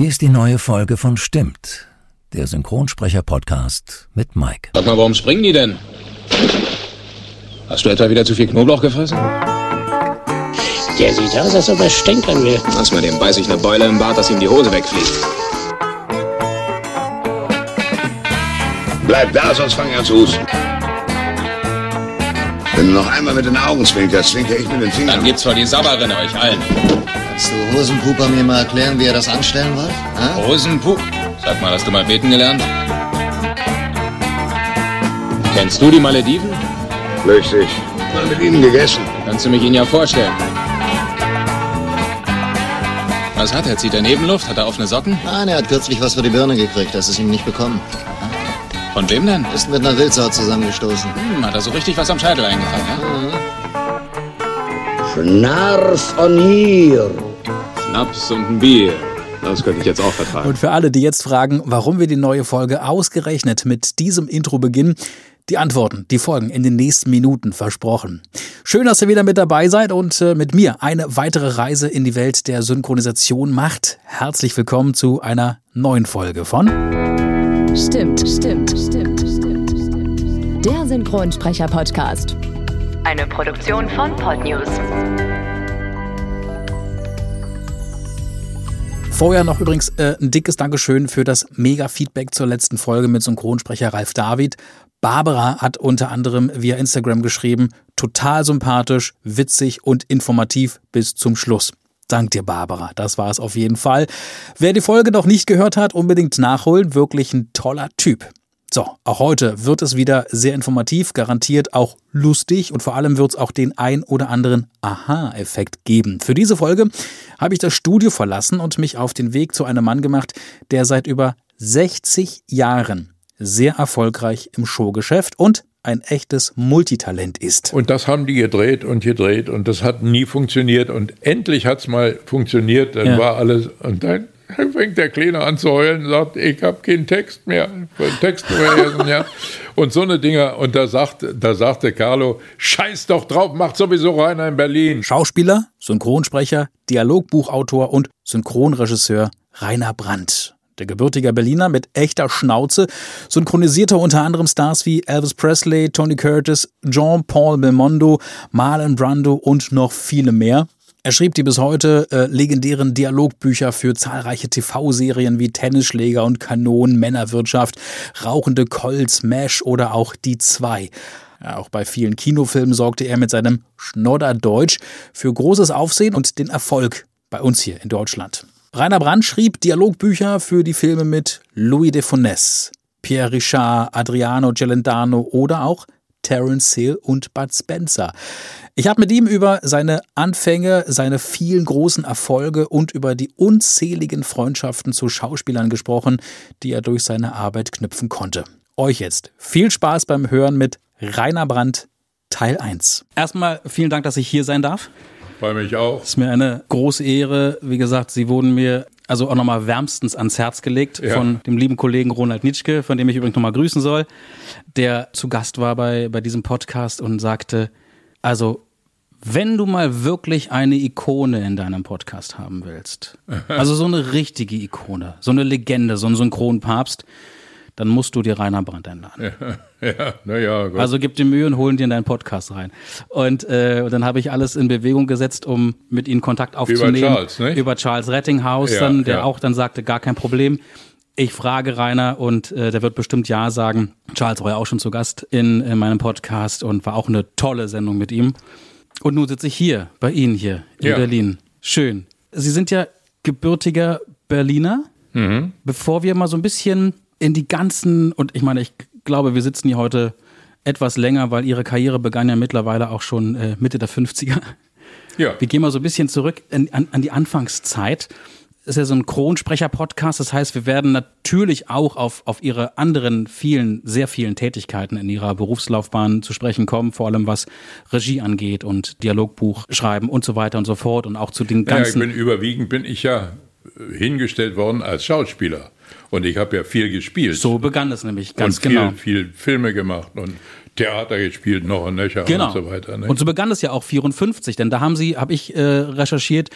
Hier ist die neue Folge von Stimmt, der Synchronsprecher-Podcast mit Mike. Sag mal, warum springen die denn? Hast du etwa wieder zu viel Knoblauch gefressen? Der sieht aus, als ob er stänkern will. Lass mal dem beiß ich eine Beule im Bart, dass ihm die Hose wegfliegt. Bleib da, sonst fang ich an zu husten. Wenn du noch einmal mit den Augen zwinkerst, zwinker ich mit den Dann Fingern. gibt's vor die Sabberin euch allen. Kannst du Hosenpuper mir mal erklären, wie er das anstellen wollt? Ha? Hosenpuh. Sag mal, hast du mal beten gelernt? Kennst du die Malediven? Flüchtig. Mal mit ihnen gegessen. Kannst du mich ihnen ja vorstellen. Was hat er? Zieht er Nebenluft? Hat er offene Socken? Nein, er hat kürzlich was für die Birne gekriegt, das ist ihm nicht bekommen. Von wem denn? Ist mit einer Wildsau zusammengestoßen. Hm, hat er so richtig was am Scheitel eingefangen, ja? Schnarf on hier. Schnaps und ein Bier. Das könnte ich jetzt auch vertragen. Und für alle, die jetzt fragen, warum wir die neue Folge ausgerechnet mit diesem Intro beginnen, die Antworten, die folgen in den nächsten Minuten versprochen. Schön, dass ihr wieder mit dabei seid und äh, mit mir eine weitere Reise in die Welt der Synchronisation macht. Herzlich willkommen zu einer neuen Folge von Stimmt, stimmt, stimmt, stimmt, stimmt. Der Synchronsprecher-Podcast. Eine Produktion von Podnews. Vorher noch übrigens äh, ein dickes Dankeschön für das Mega-Feedback zur letzten Folge mit Synchronsprecher Ralf David. Barbara hat unter anderem via Instagram geschrieben, total sympathisch, witzig und informativ bis zum Schluss. Dank dir, Barbara. Das war es auf jeden Fall. Wer die Folge noch nicht gehört hat, unbedingt nachholen. Wirklich ein toller Typ. So, auch heute wird es wieder sehr informativ, garantiert auch lustig und vor allem wird es auch den ein oder anderen Aha-Effekt geben. Für diese Folge habe ich das Studio verlassen und mich auf den Weg zu einem Mann gemacht, der seit über 60 Jahren sehr erfolgreich im Showgeschäft und ein echtes Multitalent ist. Und das haben die gedreht und gedreht und das hat nie funktioniert und endlich hat es mal funktioniert, dann Ja. war alles und dann fängt der Kleine an zu heulen und sagt, ich habe keinen Text mehr, will Text vergessen, ja. Und so eine Dinger und da sagt, da sagte Carlo, scheiß doch drauf, macht sowieso reiner in Berlin. Schauspieler, Synchronsprecher, Dialogbuchautor und Synchronregisseur Rainer Brandt. Der gebürtige Berliner mit echter Schnauze synchronisierte unter anderem Stars wie Elvis Presley, Tony Curtis, Jean-Paul Belmondo, Marlon Brando und noch viele mehr. Er schrieb die bis heute äh, legendären Dialogbücher für zahlreiche TV-Serien wie Tennisschläger und Kanonen, Männerwirtschaft, Rauchende Colts, Mesh oder auch Die Zwei. Auch bei vielen Kinofilmen sorgte er mit seinem Schnodderdeutsch für großes Aufsehen und den Erfolg bei uns hier in Deutschland. Rainer Brandt schrieb Dialogbücher für die Filme mit Louis de Funès, Pierre Richard, Adriano Celentano oder auch Terence Hill und Bud Spencer. Ich habe mit ihm über seine Anfänge, seine vielen großen Erfolge und über die unzähligen Freundschaften zu Schauspielern gesprochen, die er durch seine Arbeit knüpfen konnte. Euch jetzt viel Spaß beim Hören mit Rainer Brandt Teil 1. Erstmal vielen Dank, dass ich hier sein darf. Bei mich auch. Es ist mir eine große Ehre. Wie gesagt, Sie wurden mir also auch nochmal wärmstens ans Herz gelegt Ja. von dem lieben Kollegen Ronald Nitschke, von dem ich übrigens nochmal grüßen soll, der zu Gast war bei, bei diesem Podcast und sagte, also wenn du mal wirklich eine Ikone in deinem Podcast haben willst, also so eine richtige Ikone, so eine Legende, so ein Synchronpapst, dann musst du dir Rainer Brandt einladen. Ja, naja, gut. Also gib dir Mühe und holen dir in deinen Podcast rein. Und, äh, und dann habe ich alles in Bewegung gesetzt, um mit ihnen Kontakt aufzunehmen. Charles, nicht? Über Charles Rettinghaus, Ja, dann, der ja. auch dann sagte, gar kein Problem. Ich frage Rainer und äh, der wird bestimmt Ja sagen. Charles war ja auch schon zu Gast in, in meinem Podcast und war auch eine tolle Sendung mit ihm. Und nun sitze ich hier, bei Ihnen hier in Ja. Berlin. Schön. Sie sind ja gebürtiger Berliner. Mhm. Bevor wir mal so ein bisschen in die ganzen, und ich meine, ich glaube, wir sitzen hier heute etwas länger, weil Ihre Karriere begann ja mittlerweile auch schon äh, Mitte der 50er. ja. Wir gehen mal so ein bisschen zurück in, an, an die Anfangszeit. ist ja so ein Kronsprecher-Podcast. Das heißt, wir werden natürlich auch auf, auf ihre anderen vielen, sehr vielen Tätigkeiten in ihrer Berufslaufbahn zu sprechen kommen, vor allem was Regie angeht und Dialogbuch schreiben und so weiter und so fort und auch zu den Ja, ich ganzen. bin überwiegend bin ich ja hingestellt worden als Schauspieler. Und ich habe ja viel gespielt. So begann es nämlich, ganz und viel, genau. viel Filme gemacht und Theater gespielt, noch und nöcher Genau. und so weiter. Ne? Und so begann es ja auch 54, denn da haben Sie, habe ich äh, recherchiert,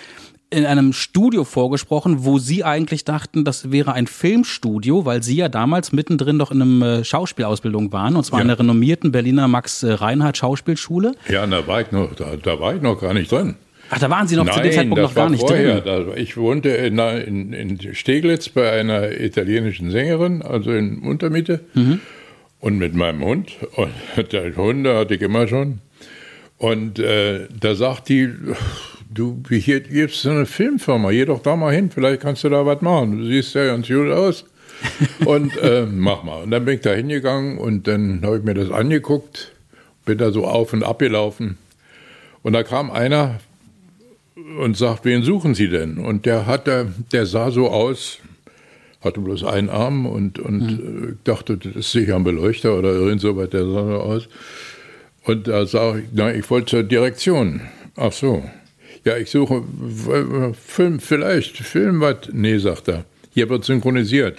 in einem Studio vorgesprochen, wo Sie eigentlich dachten, das wäre ein Filmstudio, weil Sie ja damals mittendrin doch in einem äh, Schauspielausbildung waren, und zwar in Ja. der renommierten Berliner Max äh, Reinhardt Schauspielschule. ja, da war ich noch, da, da war ich noch gar nicht drin. Ach, da waren Sie noch zu dem Nein, Zeitpunkt noch gar nicht vorher. drin. Da, ich wohnte in, in, in Steglitz bei einer italienischen Sängerin, also in Untermiete, Mhm. und mit meinem Hund. Und der Hunde hatte ich immer schon. Und äh, da sagt die, du, hier gibt es so eine Filmfirma, geh doch da mal hin, vielleicht kannst du da was machen. Du siehst ja ganz gut aus. und äh, mach mal. Und dann bin ich da hingegangen und dann habe ich mir das angeguckt, bin da so auf und ab gelaufen. Und da kam einer und sagt, wen suchen Sie denn? Und der hatte, der sah so aus, hatte bloß einen Arm und, und ich dachte, das ist sicher ein Beleuchter oder irgend so was, der sah so aus. Und da sage ich, na, ich wollte zur Direktion. Ach so. Ja, ich suche Film, vielleicht, Film was. Nee, sagt er. Hier wird synchronisiert.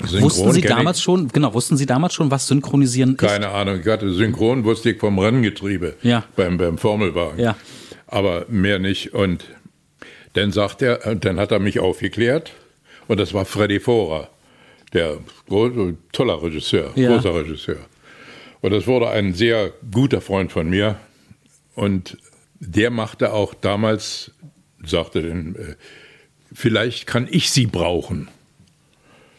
Wussten Synchron Sie kenn ich. damals schon, genau, wussten Sie damals schon, was Synchronisieren ist? Keine Ahnung, ich hatte Synchron, wusste ich vom Renngetriebe, Ja. beim, beim Formelwagen. Ja. Aber mehr nicht. Und dann sagt er, äh, dann hat er mich aufgeklärt und das war Freddy Forer, der toller Regisseur, Ja. großer Regisseur. Und das wurde ein sehr guter Freund von mir und der machte auch damals, sagte dann, äh, vielleicht kann ich sie brauchen.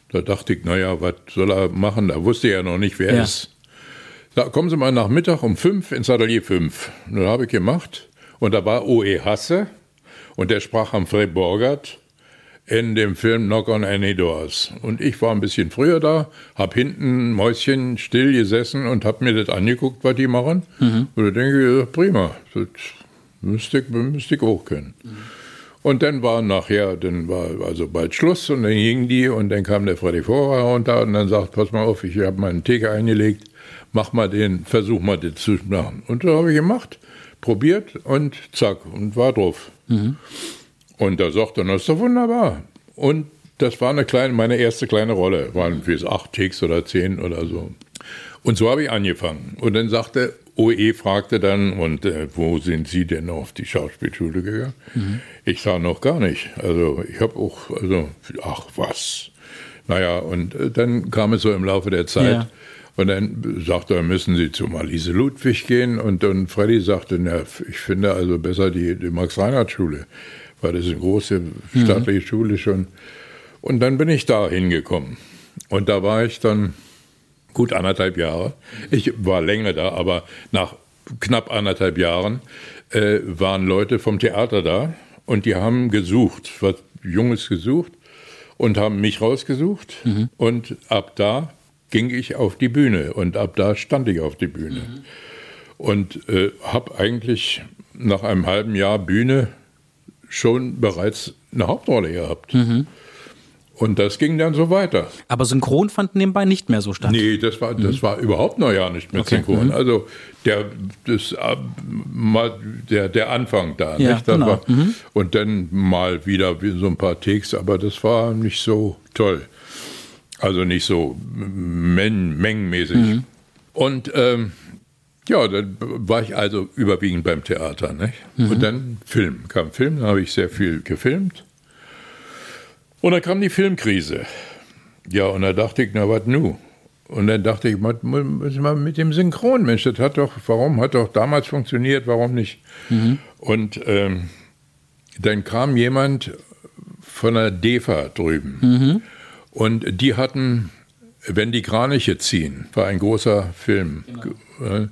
Da dachte ich, naja, was soll er machen? Da wusste er ja noch nicht, wer Ja. ist. Da kommen Sie mal nach Mittag um fünf ins Atelier 5. Und das habe ich gemacht. Und da war O.E. Hasse und der sprach Humphrey Bogart in dem Film Knock on Any Doors. Und ich war ein bisschen früher da, habe hinten Mäuschen still gesessen und habe mir das angeguckt, was die machen. Und da denke ich, prima, das müsste ich, müsste ich auch können. Und dann war nachher, dann war also bald Schluss und dann gingen die und dann kam der Freddy Vorer runter und dann sagt, pass mal auf, ich habe meinen Theke eingelegt, mach mal den, versuch mal den zu machen. Und da habe ich gemacht, probiert und zack, und war drauf. Und da sagt er, das ist doch wunderbar. Und das war eine kleine, meine erste kleine Rolle, waren wie acht Takes oder zehn oder so. Und so habe ich angefangen. Und dann sagte, OE fragte dann, und äh, wo sind Sie denn auf die Schauspielschule gegangen? Ich sah noch gar nicht. Also ich habe auch, also, ach was. Naja, und äh, dann kam es so im Laufe der Zeit. Ja. Und dann sagte er, müssen Sie zu Marlise Ludwig gehen. Und dann Freddy sagte, na, ich finde also besser die, die Max-Reinhardt-Schule, weil das ist eine große staatliche Schule schon. Und dann bin ich da hingekommen. Und da war ich dann gut anderthalb Jahre. Ich war länger da, aber nach knapp anderthalb Jahren äh, waren Leute vom Theater da und die haben gesucht, was Junges gesucht und haben mich rausgesucht. Und ab da ging ich auf die Bühne und ab da stand ich auf die Bühne. Und äh, habe eigentlich nach einem halben Jahr Bühne schon bereits eine Hauptrolle gehabt. Und das ging dann so weiter. Aber Synchron fand nebenbei nicht mehr so statt. Nee, das war, das war überhaupt noch ja nicht mit Okay, Synchron. mhm. Also der, das, äh, der, der Anfang da. Ja, nicht? Genau, war, Und dann mal wieder wie so ein paar Takes, aber das war nicht so toll. Also nicht so men mengenmäßig. Mhm. Und ähm, ja, dann war ich also überwiegend beim Theater. Nicht? Mhm. Und dann Film. Kam Film, dann habe ich sehr viel gefilmt. Und dann kam die Filmkrise. Ja, und da dachte ich, na was nu? Und dann dachte ich, was was mal mit dem Synchron, Mensch, das hat doch, warum hat doch damals funktioniert, warum nicht? Und ähm, dann kam jemand von der DEFA drüben. Und die hatten, wenn die Kraniche ziehen, war ein großer Film. Äh,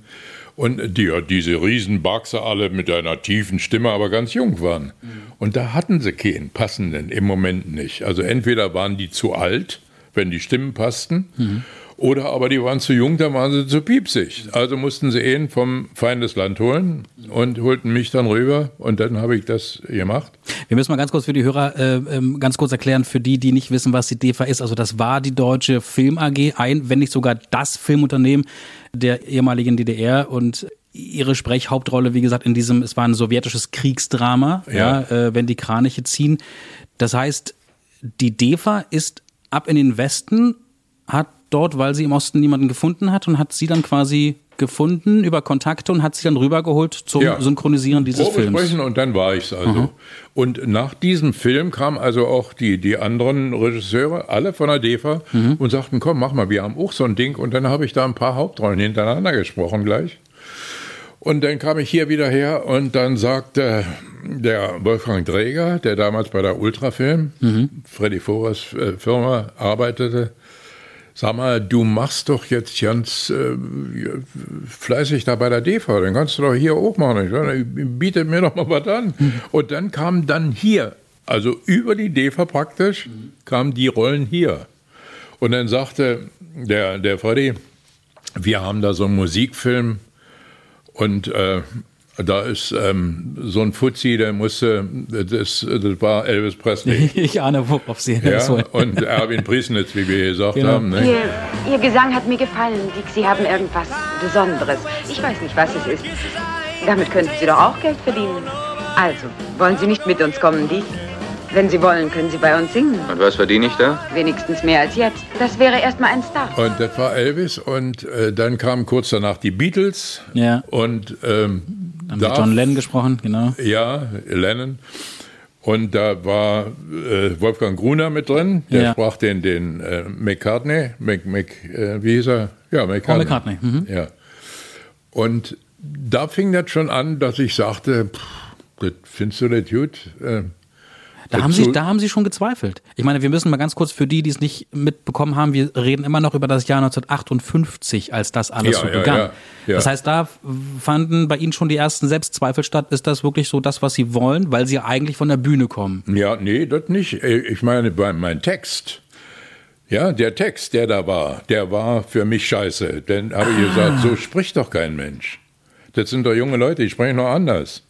Und die, diese Riesenbachse alle mit einer tiefen Stimme, aber ganz jung waren. Und da hatten sie keinen passenden, im Moment nicht. Also entweder waren die zu alt, wenn die Stimmen passten, oder aber die waren zu jung, dann waren sie zu piepsig. Also mussten sie ihn vom Feindesland holen und holten mich dann rüber und dann habe ich das gemacht. Wir müssen mal ganz kurz für die Hörer äh, ähm, ganz kurz erklären, für die, die nicht wissen, was die DEFA ist. Also das war die Deutsche Film AG, ein, wenn nicht sogar das Filmunternehmen der ehemaligen DDR und ihre Sprechhauptrolle, wie gesagt, in diesem, es war ein sowjetisches Kriegsdrama, ja, Ja. äh, wenn die Kraniche ziehen. Das heißt, die DEFA ist ab in den Westen, hat dort, weil sie im Osten niemanden gefunden hat und hat sie dann quasi gefunden über Kontakte und hat sie dann rübergeholt zum Ja. Synchronisieren dieses Films. Und dann war ich's also. Und nach diesem Film kamen also auch die, die anderen Regisseure, alle von der DEFA, und sagten, komm, mach mal, wir haben auch so ein Ding. Und dann habe ich da ein paar Hauptrollen hintereinander gesprochen gleich. Und dann kam ich hier wieder her und dann sagte der Wolfgang Dräger, der damals bei der Ultrafilm, Freddy Forers äh, Firma, arbeitete, Sag mal, du machst doch jetzt ganz äh, fleißig da bei der DEFA, dann kannst du doch hier auch machen. Sag, Bietet mir doch mal was an. Und dann kam dann hier, also über die DEFA praktisch, kamen die Rollen hier. Und dann sagte der, der Freddy, wir haben da so einen Musikfilm und äh, da ist ähm, so ein Fuzzi, der musste, das, das war Elvis Presley. Ich ahne, worauf Sie Ja, hinaus wollen. und Erwin Priesnitz, wie wir gesagt Genau. haben. Ne? Ihr, Ihr Gesang hat mir gefallen, Dick. Sie haben irgendwas Besonderes. Ich weiß nicht, was es ist. Damit könnten Sie doch auch Geld verdienen. Also, wollen Sie nicht mit uns kommen, Dick? Wenn Sie wollen, können Sie bei uns singen. Und was verdiene ich da? Wenigstens mehr als jetzt. Das wäre erstmal ein Start. Und das war Elvis und äh, dann kamen kurz danach die Beatles Ja. und ähm, Haben wir John Lennon gesprochen, genau. Ja, Lennon. Und da war äh, Wolfgang Gruner mit drin, der Ja. sprach den, den äh, McCartney, Mc, Mc, äh, wie hieß er? Ja, McCartney. Paul McCartney, mhm. Ja. Und da fing das schon an, dass ich sagte, pff, das findest du nicht gut? Da haben, Sie, da haben Sie schon gezweifelt. Ich meine, wir müssen mal ganz kurz für die, die es nicht mitbekommen haben, wir reden immer noch über das Jahr 1958, als das alles Ja, so ja, begann. ja. Das heißt, da fanden bei Ihnen schon die ersten Selbstzweifel statt. Ist das wirklich so das, was Sie wollen, weil Sie eigentlich von der Bühne kommen? Ja, nee, das nicht. Äh, Ich meine, bei mein Text. Ja, der Text, der da war, der war für mich scheiße. Denn habe ich gesagt, so spricht doch kein Mensch. Das sind doch junge Leute, die sprechen noch anders.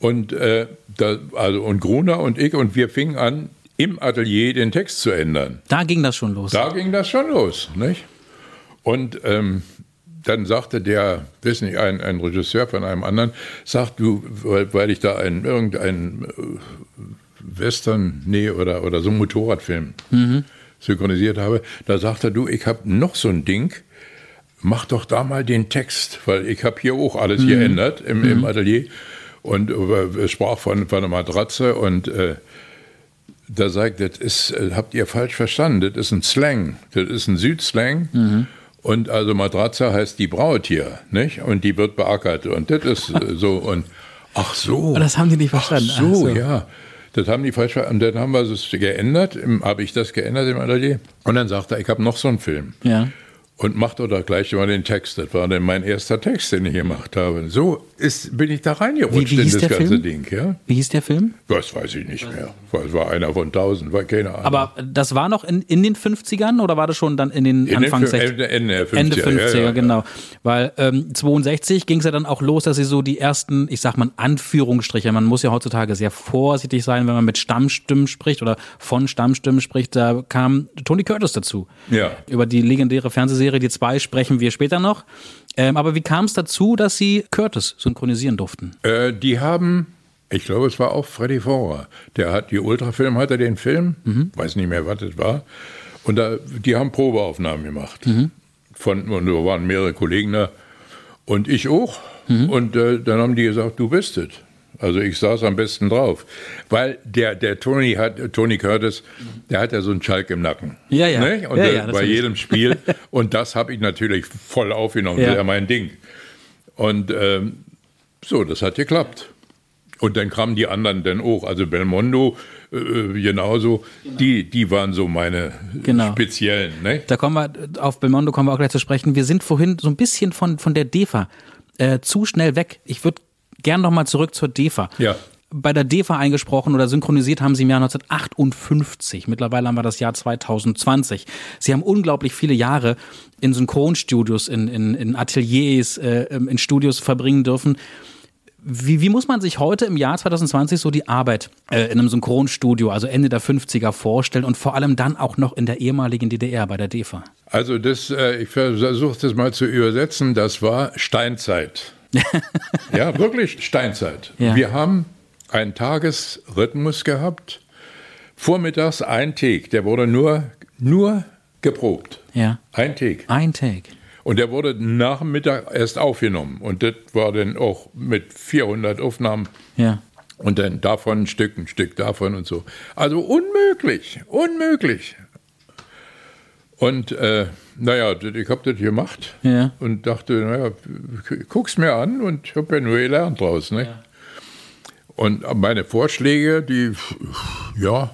Und, äh, da, also, und Gruner und ich, und wir fingen an, im Atelier den Text zu ändern. Da ging das schon los. Da ging das schon los, nicht? Und ähm, dann sagte der, wissen nicht, ein, ein Regisseur von einem anderen, sagt du, weil, weil ich da ein, irgendein äh, Western, nee, oder, oder so einen Motorradfilm synchronisiert habe, da sagte er, du, ich habe noch so ein Ding, mach doch da mal den Text, weil ich habe hier auch alles geändert im, im Atelier und äh, es sprach von, von einer Matratze und äh, da sagt, das ist, äh, habt ihr falsch verstanden, das ist ein Slang, das ist ein Südslang. Und also Matratze heißt die Braut hier, nicht? Und die wird beackert und das ist äh, so und ach so. Oh, das haben die nicht verstanden. Ach so, Ach so. ja. Das haben die falsch verstanden. Und dann haben wir es geändert, habe ich das geändert im Atelier. Und dann sagt er, ich habe noch so einen Film. Ja. Und mach doch da gleich mal den Text. Das war dann mein erster Text, den ich gemacht habe. So ist, bin ich da reingerutscht Wie- wie in hieß das der ganze Film? Ding. Ja? Wie hieß der Film? Das weiß ich nicht mehr. Es war einer von tausend, war keine Ahnung. Aber das war noch in, in den 50ern oder war das schon dann in den in Anfang den, 60 Ende, Ende der 50er. Ende 50er, ja, ja, genau. Weil ähm, 62 ging es ja dann auch los, dass sie so die ersten, ich sag mal Anführungsstriche, man muss ja heutzutage sehr vorsichtig sein, wenn man mit Stammstimmen spricht oder von Stammstimmen spricht, da kam Tony Curtis dazu. Ja. Über die legendäre Fernsehserie Die zwei sprechen wir später noch. Ähm, aber wie kam es dazu, dass sie Curtis synchronisieren durften? Äh, die haben, ich glaube, es war auch Freddy Forer. Der hat, die Ultrafilm hatte den Film, weiß nicht mehr, was das war. Und da, die haben Probeaufnahmen gemacht. Von, und da waren mehrere Kollegen da. Und ich auch. Und äh, dann haben die gesagt, du bist es. Also ich saß am besten drauf. Weil der, der Tony hat, Tony Curtis, der hat ja so einen Schalk im Nacken. Ja, ja. Ne? Und Ja, ja, bei jedem Spiel. Und das habe ich natürlich voll aufgenommen. Ja. Das ist ja mein Ding. Und ähm, so, das hat geklappt. Und dann kamen die anderen dann auch, also Belmondo äh, genauso, die, die waren so meine Genau. speziellen. Ne? Da kommen wir, auf Belmondo kommen wir auch gleich zu sprechen. Wir sind vorhin so ein bisschen von, von der DEFA äh, zu schnell weg. Ich würde gern noch mal zurück zur DEFA. Ja. Bei der DEFA eingesprochen oder synchronisiert haben sie im Jahr 1958. Mittlerweile haben wir das Jahr 2020. Sie haben unglaublich viele Jahre in Synchronstudios, in, in, in Ateliers, äh, in Studios verbringen dürfen. Wie, wie muss man sich heute im Jahr 2020 so die Arbeit äh, in einem Synchronstudio, also Ende der 50er, vorstellen und vor allem dann auch noch in der ehemaligen DDR bei der DEFA? Also das, äh, ich versuche das mal zu übersetzen, das war Steinzeit. ja, wirklich Steinzeit. Ja. Wir haben einen Tagesrhythmus gehabt Vormittags ein Take, der wurde nur, nur geprobt. Ja. Ein Take. Ein Take. Und der wurde nach dem Mittag erst aufgenommen. Und das war dann auch mit 400 Aufnahmen. Ja. Und dann davon ein Stück, ein Stück davon und so. Also unmöglich, unmöglich. Und äh, naja, ich habe das gemacht Ja. und dachte, naja, guck's mir an und ich habe ja nur gelernt draus. Ne? Und meine Vorschläge, die, ja,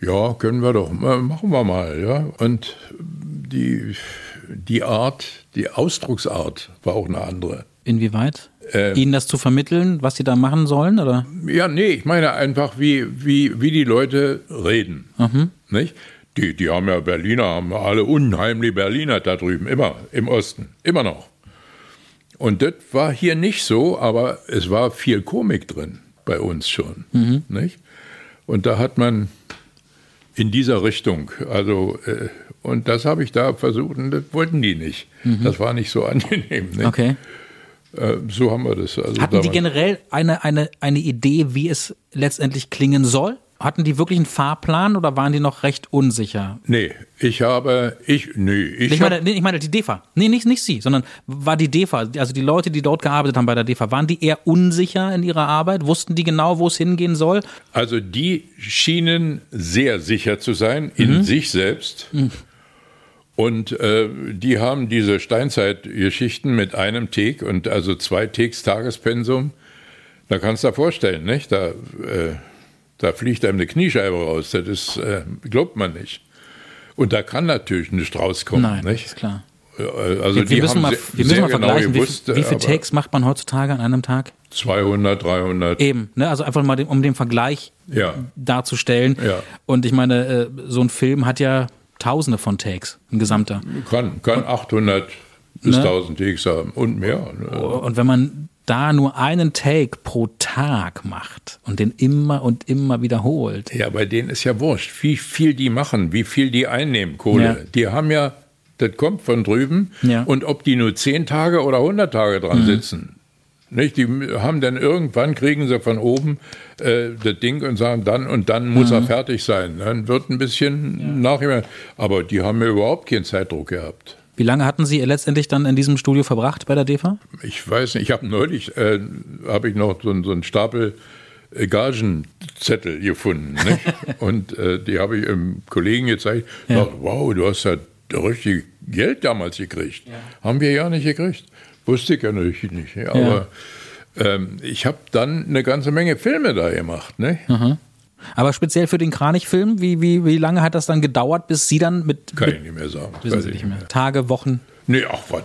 ja, können wir doch, ma- machen wir mal. Ja? Und die, die Art, die Ausdrucksart war auch eine andere. Inwieweit? Äh, Ihnen das zu vermitteln, was Sie da machen sollen, oder? Ja, nee, ich meine einfach, wie, wie, wie die Leute reden. Nicht? Die, die haben ja Berliner, haben alle unheimlich Berliner da drüben, immer im Osten, immer noch. Und das war hier nicht so, aber es war viel Komik drin bei uns schon. Nicht? Und da hat man in dieser Richtung, also, äh, und das habe ich da versucht und das wollten die nicht. Das war nicht so angenehm. Nicht? Okay. Äh, so haben wir das. Also Hatten die damals. generell eine, eine, eine Idee, wie es letztendlich klingen soll? Hatten die wirklich einen Fahrplan oder waren die noch recht unsicher? Nee, ich habe, ich, nee, ich, Ich meine, nee, ich meine die DEFA. Nee, nicht, nicht Sie, sondern war die DEFA, also die Leute, die dort gearbeitet haben bei der DEFA, waren die eher unsicher in ihrer Arbeit? Wussten die genau, wo es hingehen soll? also die schienen sehr sicher zu sein in sich selbst. Und äh, die haben diese Steinzeitgeschichten mit einem Take und also zwei Takes Tagespensum. Da kannst du dir vorstellen, nicht? Da, äh, da fliegt einem eine Kniescheibe raus. Das ist, äh, glaubt man nicht. Und da kann natürlich nicht rauskommen. Nein, nicht? ist klar. Äh, Also Wir, die wir müssen mal, sehr, wir müssen mal genau vergleichen, gewusst, wie, wie viele Takes macht man heutzutage an einem Tag? 200, 300. Eben, ne? also einfach mal den, um den Vergleich Ja. darzustellen. Ja. Und ich meine, äh, so ein Film hat ja tausende von Takes, ein gesamter. Kann, kann 800 bis Ne? 1000 Takes haben und mehr. Ne? Und wenn man da nur einen Take pro Tag macht und den immer und immer wiederholt. Ja, bei denen ist ja wurscht, wie viel die machen, wie viel die einnehmen, Kohle. Ja. Die haben ja, das kommt von drüben. Ja. Mhm. Und ob die nur 10 Tage oder 100 Tage dran sitzen. Nicht? Die haben dann irgendwann, kriegen sie von oben äh, das Ding und sagen, dann und dann muss Mhm. er fertig sein. Dann wird ein bisschen nachher. Aber die haben ja überhaupt keinen Zeitdruck gehabt. Wie lange hatten Sie letztendlich dann in diesem Studio verbracht bei der DEFA? Ich weiß nicht, ich habe neulich äh, habe ich noch so, so einen Stapel äh, Gagenzettel gefunden. Und äh, die habe ich einem Kollegen gezeigt. Ja. Dachte, wow, du hast ja richtig Geld damals gekriegt. Haben wir ja nicht gekriegt. Wusste ich ja natürlich nicht. Aber ähm, ich habe dann eine ganze Menge Filme da gemacht. Ne? Aber speziell für den Kranich-Film, wie, wie, wie lange hat das dann gedauert, bis Sie dann mit, Kann mit ich nicht mehr sagen. wissen Sie ich nicht mehr. Tage, Wochen? Nee, ach was.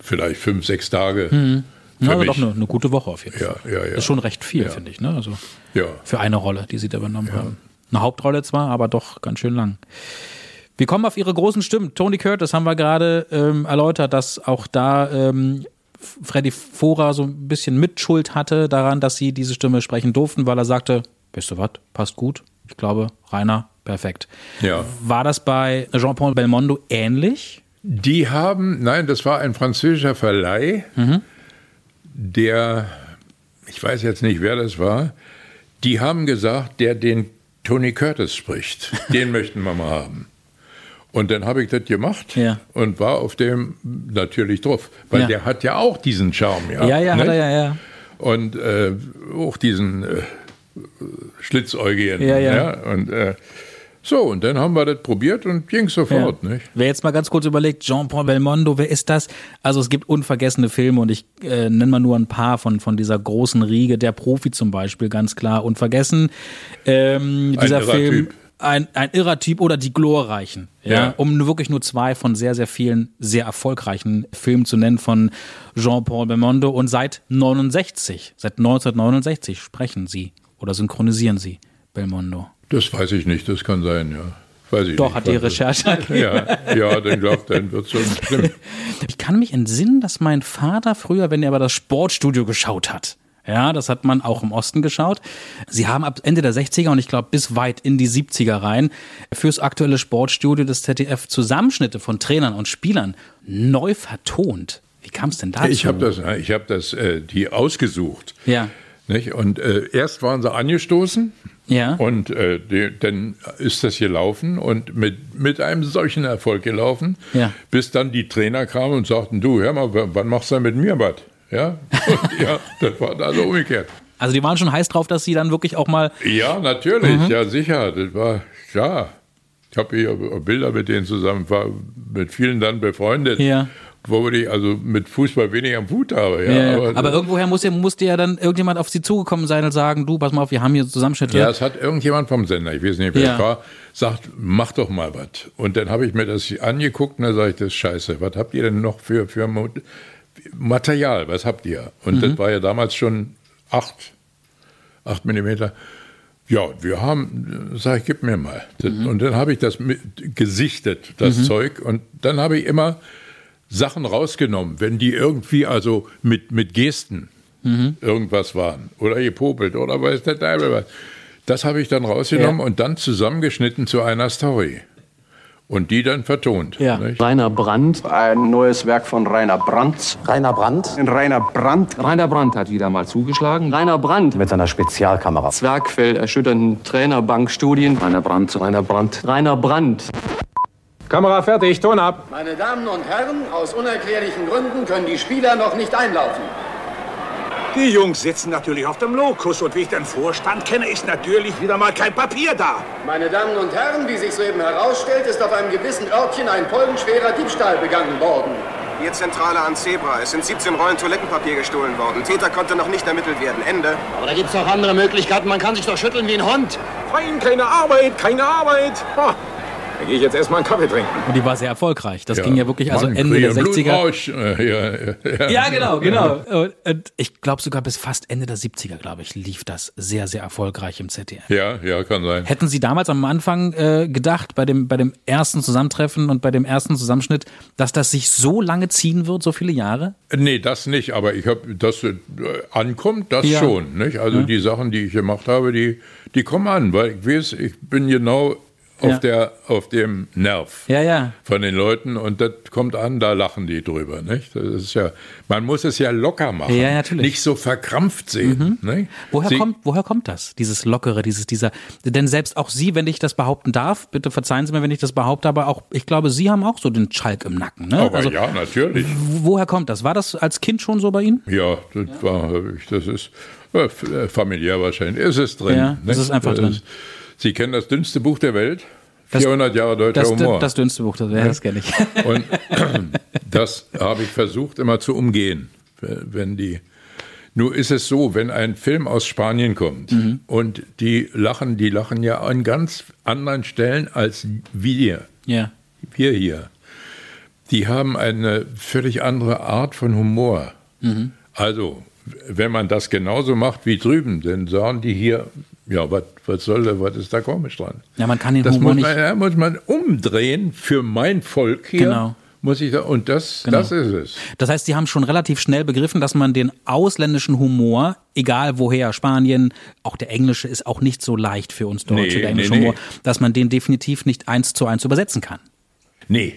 Vielleicht fünf, sechs Tage. Ja, Für aber mich. doch eine, eine gute Woche auf jeden Fall. Ja, ja, ja. Das ist schon recht viel, Ja. finde ich. Ne? Also Ja. für eine Rolle, die Sie da übernommen haben. Eine Hauptrolle zwar, aber doch ganz schön lang. Wir kommen auf Ihre großen Stimmen. Tony Curtis haben wir gerade ähm, erläutert, dass auch da ähm, Freddy Fora so ein bisschen Mitschuld hatte daran, dass Sie diese Stimme sprechen durften, weil er sagte, weißt du was, passt gut. Ich glaube, Rainer, perfekt. Ja. War das bei Jean-Paul Belmondo ähnlich? Die haben, nein, das war ein französischer Verleih, der, ich weiß jetzt nicht, wer das war, die haben gesagt, der den Tony Curtis spricht, den möchten wir mal haben. Und dann habe ich das gemacht Ja. und war auf dem natürlich drauf, weil Ja. der hat ja auch diesen Charme. Ja, Ja, ja, er ja, ja. Und äh, auch diesen äh, Schlitzäugigen. Ja, ja. Und äh, so, und dann haben wir das probiert und ging sofort. Nicht? Wer jetzt mal ganz kurz überlegt, Jean-Paul Belmondo, wer ist das? Also es gibt unvergessene Filme und ich äh, nenne mal nur ein paar von, von dieser großen Riege. Der Profi zum Beispiel, ganz klar unvergessen. Ähm, dieser Film, Typ. Ein, ein irrer Typ oder Die Glorreichen. Ja, Ja. Um wirklich nur zwei von sehr, sehr vielen sehr erfolgreichen Filmen zu nennen von Jean-Paul Belmondo. Und seit 69, seit 1969 sprechen sie oder synchronisieren sie Belmondo. Das weiß ich nicht, das kann sein, ja. Weiß ich Doch, nicht. hat die Recherche. Ja, ja, dann glaubt, dann wird es schon stimmen. Ich kann mich entsinnen, dass mein Vater früher, wenn er aber das Sportstudio geschaut hat, ja, das hat man auch im Osten geschaut. Sie haben ab Ende der 60er und ich glaube bis weit in die 70er rein fürs aktuelle Sportstudio des ZDF Zusammenschnitte von Trainern und Spielern neu vertont. Wie kam es denn dazu? Ich habe das, ich hab das äh, die ausgesucht. Ja. Nicht? Und äh, erst waren sie angestoßen. Ja. Und äh, die, dann ist das gelaufen und mit, mit einem solchen Erfolg gelaufen, Ja. bis dann die Trainer kamen und sagten, du, hör mal, wann machst du denn mit mir was? Ja? Und, ja, das war also umgekehrt. Also die waren schon heiß drauf, dass sie dann wirklich auch mal. Ja, natürlich, Mhm. ja sicher, das war klar. Ich habe hier Bilder mit denen zusammen, war mit vielen dann befreundet, Ja. wo ich also mit Fußball weniger am Hut habe. Ja, Ja, aber, irgendwoher muss ja, musste ja dann irgendjemand auf sie zugekommen sein und sagen, du, pass mal auf, wir haben hier Zusammenschnitte. Ja, es hat irgendjemand vom Sender, ich weiß nicht, wer Ja. es war, sagt, mach doch mal was. Und dann habe ich mir das angeguckt und dann sage ich, das ist scheiße. Was habt ihr denn noch für, für Material? Was habt ihr? Und Mhm. das war ja damals schon acht, acht Millimeter. Ja, wir haben, sag ich, gib mir mal. Mhm. Und dann habe ich das gesichtet, das Mhm. Zeug. Und dann habe ich immer Sachen rausgenommen, wenn die irgendwie also mit, mit Gesten Mhm. irgendwas waren oder gepopelt oder weiß der Teufel was. Das habe ich dann rausgenommen Ja. und dann zusammengeschnitten zu einer Story. Und die dann vertont. nicht? Rainer Brandt. Ein neues Werk von Rainer Brandt. Rainer Brandt. Rainer Brandt. Rainer Brandt hat wieder mal zugeschlagen. Rainer Brandt. Mit seiner Spezialkamera. Zwergfell erschütternden Trainerbankstudien. Rainer Brandt. Rainer Brandt. Rainer Brandt. Kamera fertig, Ton ab. Meine Damen und Herren, aus unerklärlichen Gründen können die Spieler noch nicht einlaufen. Die Jungs sitzen natürlich auf dem Lokus und wie ich den Vorstand kenne, ist natürlich wieder mal kein Papier da. Meine Damen und Herren, wie sich soeben herausstellt, ist auf einem gewissen Örtchen ein folgenschwerer Diebstahl begangen worden. Hier Zentrale an Zebra. Es sind 17 Rollen Toilettenpapier gestohlen worden. Täter konnte noch nicht ermittelt werden. Ende. Aber da gibt's noch andere Möglichkeiten. Man kann sich doch schütteln wie ein Hund. Fein, keine Arbeit, keine Arbeit. Ha, da gehe ich jetzt erstmal einen Kaffee trinken. Und die war sehr erfolgreich. Das ging ja wirklich, also Mann, Ende der Krieg und 60er. Blutrausch. Äh, ja, ja, Ja, genau, genau. Und, und ich glaube sogar bis fast Ende der 70er, glaube ich, lief das sehr, sehr erfolgreich im ZDF. Ja, ja, kann sein. Hätten Sie damals am Anfang äh, gedacht, bei dem, bei dem ersten Zusammentreffen und bei dem ersten Zusammenschnitt, dass das sich so lange ziehen wird, so viele Jahre? Nee, das nicht, aber ich habe, dass äh, ankommt, das Ja. schon. Nicht? Also Ja. die Sachen, die ich gemacht habe, die, die kommen an, weil ich weiß, ich bin genau auf, der, auf dem Nerv von den Leuten und das kommt an, da lachen die drüber. Nicht? Das ist ja, man muss es ja locker machen, Ja, natürlich. nicht so verkrampft sehen. Nicht? Woher Sie- kommt, woher kommt das? Dieses Lockere, dieses, dieser, denn selbst auch Sie, wenn ich das behaupten darf, bitte verzeihen Sie mir, wenn ich das behaupte, aber auch, ich glaube, Sie haben auch so den Schalk im Nacken, ne? Aber ja, natürlich. Woher kommt das? War das als Kind schon so bei Ihnen? Ja, das war, das ist äh, äh, familiär wahrscheinlich. Es ist drin. Ja, es ist einfach drin. Sie kennen das dünnste Buch der Welt? Das- 400 Jahre deutscher Das, Humor. das dünnste Buch, das, ja, das kenne ich. Und das habe ich versucht immer zu umgehen, wenn die. Nur ist es so, wenn ein Film aus Spanien kommt Mhm. und die lachen, die lachen ja an ganz anderen Stellen als wir. Ja. Wir hier. Die haben eine völlig andere Art von Humor. Mhm. Also, wenn man das genauso macht wie drüben, dann sagen die hier, ja, was soll da, was ist da komisch dran? Ja, man kann den Das Humor muss nicht. man, ja, muss man umdrehen für mein Volk hier. Genau. Muss ich da, und das, Genau. das ist es. Das heißt, Sie haben schon relativ schnell begriffen, dass man den ausländischen Humor, egal woher, Spanien, auch der englische ist auch nicht so leicht für uns Deutsche, Nee, der englische nee, nee. Humor, dass man den definitiv nicht eins zu eins übersetzen kann. Nee.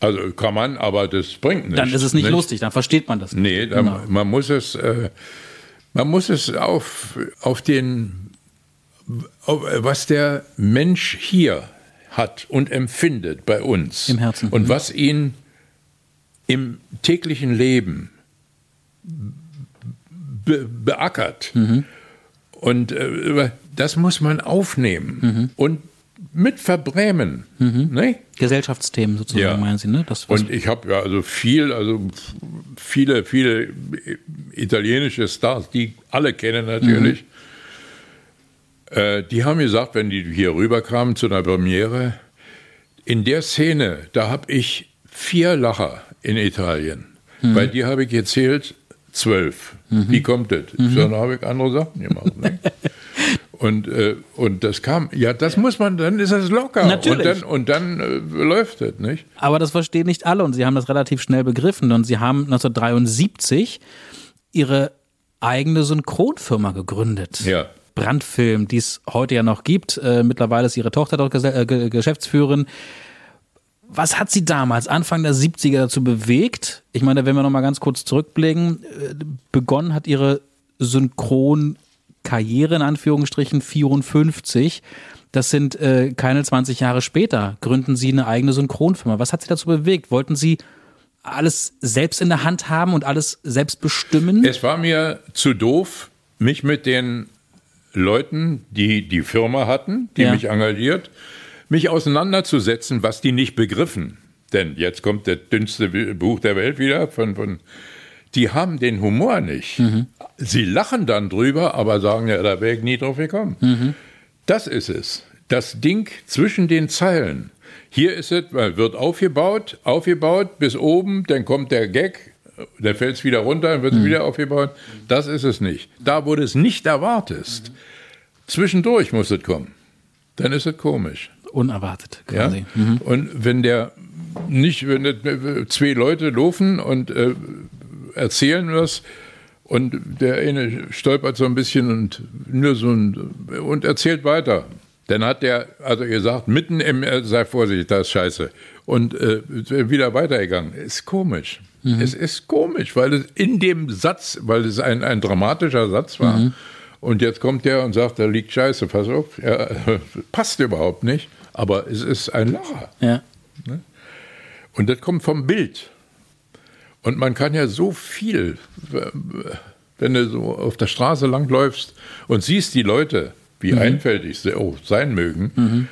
Also kann man, aber das bringt nichts. Dann ist es nicht, lustig, dann versteht man das. Nee, da, Genau. man muss es, äh, man muss es auf, auf den, auf, was der Mensch hier hat und empfindet bei uns. Im Herzen. Und was ihn im täglichen Leben be beackert. Mhm. Und äh, das muss man aufnehmen Mhm. und mit verbrämen. Ne? Gesellschaftsthemen sozusagen, Ja. meinen Sie, ne? Das, Und ich habe ja also viel, also viele, viele italienische Stars, die alle kennen natürlich. Äh, die haben gesagt, wenn die hier rüberkamen zu einer Premiere, in der Szene, da habe ich vier Lacher in Italien. Mhm. Bei dir habe ich gezählt zwölf. Wie kommt das? Mhm. So, dann habe ich andere Sachen gemacht. Ne? Und, äh, und das kam, ja, das muss man, dann ist das locker. Natürlich. Und dann, und dann äh, läuft das, nicht? Aber das verstehen nicht alle und sie haben das relativ schnell begriffen und sie haben 1973 ihre eigene Synchronfirma gegründet. Ja. Brandfilm, die es heute ja noch gibt. Äh, mittlerweile ist ihre Tochter dort Gese- äh, Ge- Geschäftsführerin. Was hat sie damals, Anfang der 70er, dazu bewegt? Ich meine, wenn wir noch mal ganz kurz zurückblicken, äh, begonnen hat ihre Synchronkarriere in Anführungsstrichen 54. Das sind äh, keine 20 Jahre später, gründen Sie eine eigene Synchronfirma. Was hat Sie dazu bewegt? Wollten Sie alles selbst in der Hand haben und alles selbst bestimmen? Es war mir zu doof, mich mit den Leuten, die die Firma hatten, die Ja. mich engagiert, mich auseinanderzusetzen, was die nicht begriffen. Denn jetzt kommt der dünnste Buch der Welt wieder von, von die haben den Humor nicht. Sie lachen dann drüber, aber sagen, ja, da wäre ich nie drauf gekommen. Das ist es. Das Ding zwischen den Zeilen. Hier ist es, äh, wird aufgebaut, aufgebaut bis oben, dann kommt der Gag, dann fällt es wieder runter, dann wird es wieder aufgebaut. Das ist es nicht. Da, wo du es nicht erwartest, zwischendurch muss es kommen. Dann ist es komisch. Unerwartet Ja? quasi. Mhm. Und wenn der nicht, wenn äh, zwei Leute laufen und äh, erzählen was und der eine stolpert so ein bisschen und nur so ein, und erzählt weiter. Dann hat der also gesagt, mitten im, äh, sei vorsichtig, das ist scheiße. Und äh, wieder weitergegangen. Ist komisch. Es ist komisch, weil es in dem Satz, weil es ein, ein dramatischer Satz war. Und jetzt kommt der und sagt, da liegt Scheiße, pass auf. Ja, passt überhaupt nicht, aber es ist ein Lacher. Ja. Und das kommt vom Bild. Und man kann ja so viel, wenn du so auf der Straße langläufst und siehst die Leute, wie Mhm. einfältig sie auch sein mögen,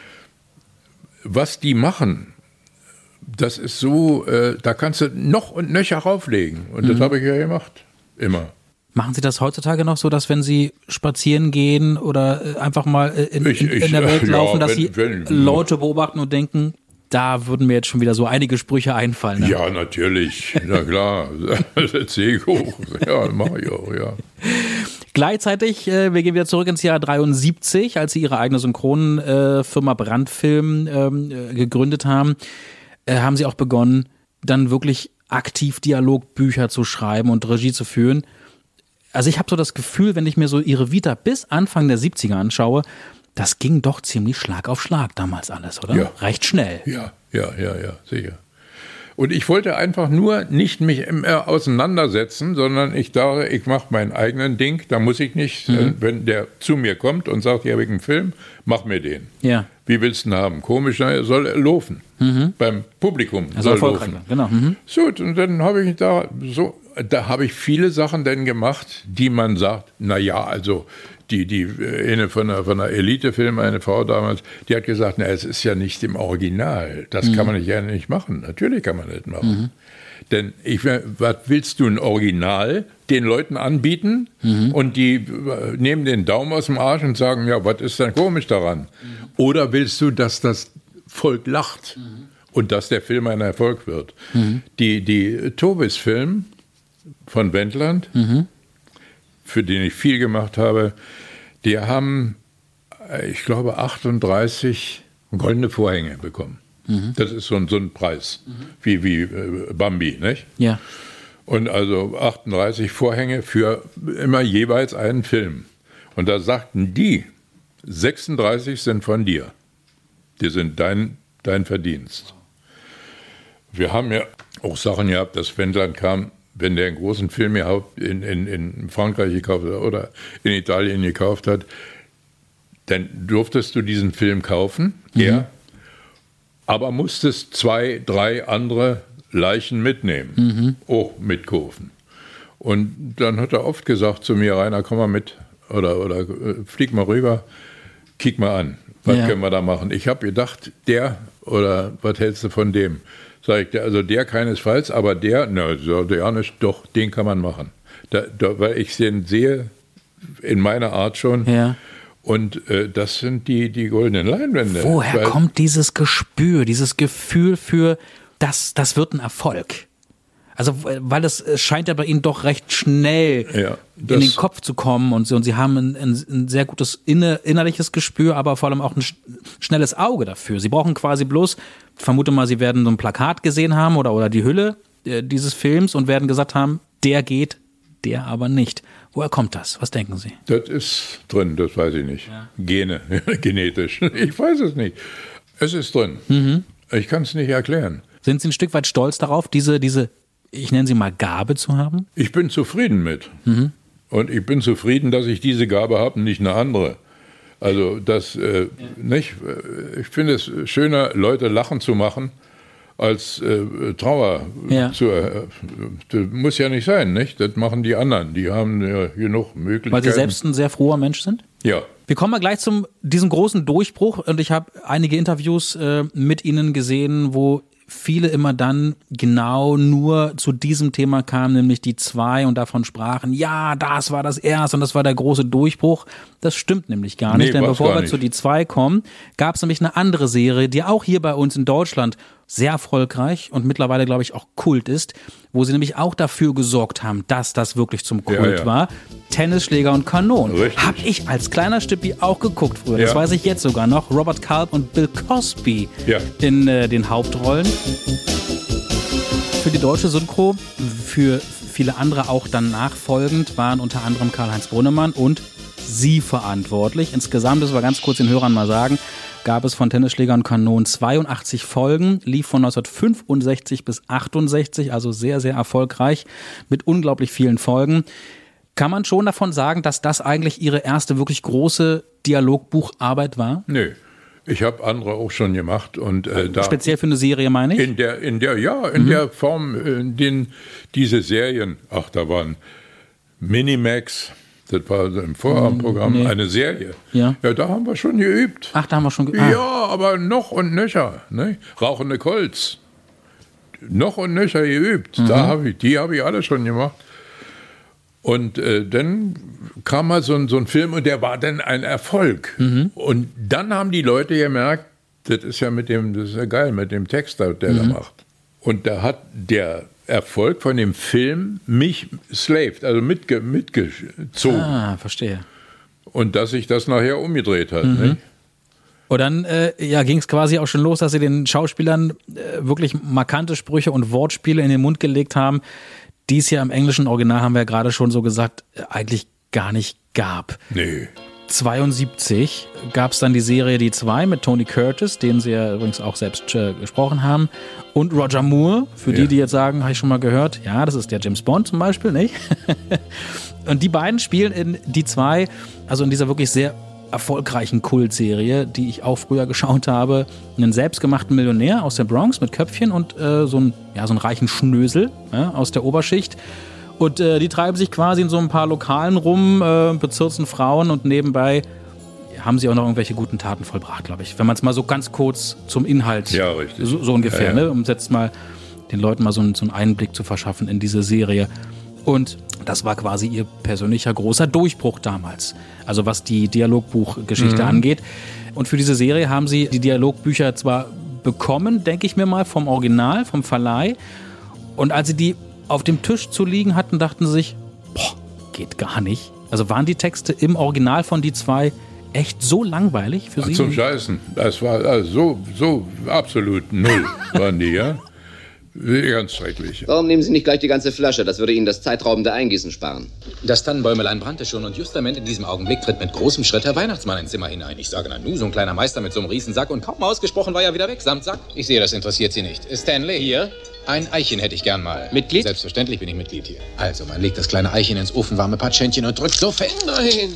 was die machen, das ist so, äh, da kannst du noch und nöcher rauflegen. Und das Mhm. habe ich ja gemacht. Immer. Machen Sie das heutzutage noch so, dass wenn Sie spazieren gehen oder äh, einfach mal äh, in, Ich- ich- in der Welt ja, laufen, dass wenn- Sie wenn- Leute beobachten und denken, da würden mir jetzt schon wieder so einige Sprüche einfallen. Ne? Ja, natürlich. Na klar. Das sehe ich hoch. Ja, auch, ja. Gleichzeitig, äh, wir gehen wieder zurück ins Jahr 73, als Sie Ihre eigene Synchronfirma Brandfilm ähm, äh, gegründet haben, äh, haben Sie auch begonnen, dann wirklich aktiv Dialogbücher zu schreiben und Regie zu führen. Also ich habe so das Gefühl, wenn ich mir so Ihre Vita bis Anfang der 70er anschaue, das ging doch ziemlich Schlag auf Schlag damals alles, oder? Ja. Recht schnell. Ja, ja, ja, ja, sicher. Und ich wollte einfach nur nicht mich immer auseinandersetzen, sondern ich dachte, ich mache meinen eigenen Ding. Da muss ich nicht, Mhm. äh, wenn der zu mir kommt und sagt, hier habe ich einen Film, mach mir den. Ja. Wie willst du ihn haben? Komisch, na, er soll laufen. Mhm. Beim Publikum Also soll erfolgreich laufen. genau. Mhm. So, und dann habe ich da so, da habe ich viele Sachen dann gemacht, die man sagt, na ja, also die, die äh, eine von einer, von einer Elite-Film, eine Frau damals, die hat gesagt, na, es ist ja nicht im Original. Das Mhm. kann man nicht gerne nicht machen. Natürlich kann man das machen. Denn ich, was willst du ein Original den Leuten anbieten und die äh, nehmen den Daumen aus dem Arsch und sagen, ja, was ist denn komisch daran? Oder willst du, dass das Volk lacht und dass der Film ein Erfolg wird? Die, die Tobis-Film von Wendland, für den ich viel gemacht habe, die haben, äh, ich glaube, 38 goldene Vorhänge bekommen. Das ist so ein, so ein Preis, wie, wie äh, Bambi, nicht? Ja. Und also 38 Vorhänge für immer jeweils einen Film. Und da sagten die, 36 sind von dir. Die sind dein, dein Verdienst. Wir haben ja auch Sachen gehabt, dass Wendland kam, wenn der einen großen Film in, in, in Frankreich gekauft hat oder in Italien gekauft hat, dann durftest du diesen Film kaufen, ja, aber musstest zwei, drei andere Leichen mitnehmen, auch mitkaufen. Und dann hat er oft gesagt zu mir, Rainer, komm mal mit oder, oder äh, flieg mal rüber, kick mal an, was Ja. können wir da machen? Ich habe gedacht, der oder was hältst du von dem? Sag ich, also der keinesfalls, aber der, na, so, der nicht, doch, den kann man machen. Da, da, weil ich den sehe in meiner Art schon. Ja. Und äh, das sind die, die goldenen Leinwände. Woher kommt dieses Gespür, dieses Gefühl für, das, das wird ein Erfolg? Also, weil es scheint ja bei Ihnen doch recht schnell Ja, in den Kopf zu kommen und, so, und Sie haben ein, ein, ein sehr gutes inne, innerliches Gespür, aber vor allem auch ein sch- schnelles Auge dafür. Sie brauchen quasi bloß, vermute mal, Sie werden so ein Plakat gesehen haben oder, oder die Hülle äh, dieses Films und werden gesagt haben, der geht, der aber nicht. Woher kommt das? Was denken Sie? Das ist drin, das weiß ich nicht. Gene, genetisch. Ich weiß es nicht. Es ist drin. Mhm. Ich kann es nicht erklären. Sind Sie ein Stück weit stolz darauf, diese, diese, ich nenne sie mal Gabe zu haben? Ich bin zufrieden mit. Mhm. Und ich bin zufrieden, dass ich diese Gabe habe und nicht eine andere. Also das, äh, ja. nicht? Ich finde es schöner, Leute lachen zu machen, als äh, Trauer ja. zu. Äh, das muss ja nicht sein, nicht? Das machen die anderen. Die haben ja genug Möglichkeiten. Weil sie selbst ein sehr froher Mensch sind? Ja. Wir kommen mal gleich zum diesem großen Durchbruch und ich habe einige Interviews äh, mit Ihnen gesehen, wo viele immer dann genau nur zu diesem Thema kamen, nämlich die zwei und davon sprachen, ja, das war das erste und das war der große Durchbruch. Das stimmt nämlich gar nicht, nee, denn bevor wir nicht. zu die zwei kommen, gab es nämlich eine andere Serie, die auch hier bei uns in Deutschland sehr erfolgreich und mittlerweile, glaube ich, auch Kult ist, wo sie nämlich auch dafür gesorgt haben, dass das wirklich zum Kult ja, ja. war. Tennisschläger und Kanon. Habe ich als kleiner Stippi auch geguckt früher. Ja. Das weiß ich jetzt sogar noch. Robert Kalb und Bill Cosby in äh, den Hauptrollen. Für die deutsche Synchro, für viele andere auch dann nachfolgend, waren unter anderem Karl-Heinz Brunnemann und Sie verantwortlich. Insgesamt, das wir ganz kurz den Hörern mal sagen, gab es von Tennisschläger und Kanon 82 Folgen, lief von 1965 bis 68, also sehr, sehr erfolgreich mit unglaublich vielen Folgen. Kann man schon davon sagen, dass das eigentlich Ihre erste wirklich große Dialogbucharbeit war? Nö. Ich habe andere auch schon gemacht und äh, da speziell für eine Serie meine ich. In der, in der, ja, in mhm. der Form, in den diese Serien, ach, da waren Minimax, das war im Vorabendprogramm nee. eine Serie. Ja. ja, da haben wir schon geübt. Ach, da haben wir schon geübt. Ah. Ja, aber noch und nöcher. Ne? Rauchende Kolz. Noch und nöcher geübt. Mhm. Da hab ich, die habe ich alle schon gemacht. Und äh, dann kam mal so ein, so ein Film und der war dann ein Erfolg. Mhm. Und dann haben die Leute gemerkt, das ist ja mit dem, das ist ja geil, mit dem Text, der mhm. da macht. Und da hat der Erfolg von dem Film mich slaved, also mitge mitgezogen. Ah, verstehe. Und dass sich das nachher umgedreht hat. Mhm. Und dann äh, ja, ging es quasi auch schon los, dass sie den Schauspielern äh, wirklich markante Sprüche und Wortspiele in den Mund gelegt haben, die es ja im englischen Original, haben wir ja gerade schon so gesagt, äh, eigentlich gar nicht gab. Nee. 72 gab es dann die Serie Die Zwei mit Tony Curtis, den sie ja übrigens auch selbst äh, gesprochen haben. Und Roger Moore, für ja. die, die jetzt sagen, habe ich schon mal gehört, ja, das ist der James Bond zum Beispiel, nicht? und die beiden spielen in Die Zwei, also in dieser wirklich sehr erfolgreichen Kultserie, die ich auch früher geschaut habe, einen selbstgemachten Millionär aus der Bronx mit Köpfchen und äh, so, einen, ja, so einen reichen Schnösel ja, aus der Oberschicht. Und äh, die treiben sich quasi in so ein paar Lokalen rum, äh, bezirzen Frauen und nebenbei haben sie auch noch irgendwelche guten Taten vollbracht, glaube ich. Wenn man es mal so ganz kurz zum Inhalt, ja, richtig. So, so ungefähr, ja, ja. Ne, um jetzt mal den Leuten mal so, einen, so einen Einblick zu verschaffen in diese Serie. Und das war quasi ihr persönlicher großer Durchbruch damals. Also was die Dialogbuchgeschichte mhm. angeht. Und für diese Serie haben sie die Dialogbücher zwar bekommen, denke ich mir mal, vom Original, vom Verleih. Und als sie die auf dem Tisch zu liegen hatten, dachten sie sich, boah, geht gar nicht. Also waren die Texte im Original von die zwei echt so langweilig für Ach, Sie? Zum Scheißen. Das war also so, so absolut null waren die, ja. Ganz schrecklich. Warum nehmen Sie nicht gleich die ganze Flasche? Das würde Ihnen das zeitraubende Eingießen sparen. Das Tannenbäumelein brannte schon und justament in diesem Augenblick tritt mit großem Schritt der Weihnachtsmann ins Zimmer hinein. Ich sage, na nu, so ein kleiner Meister mit so einem Riesensack und kaum ausgesprochen war er wieder weg, samt Sack. Ich sehe, das interessiert Sie nicht. Stanley hier? Ein Eichen hätte ich gern mal. Mitglied? Selbstverständlich bin ich Mitglied hier. Also, man legt das kleine Eichen ins ofenwarme Patschhändchen und drückt so fest. Nein!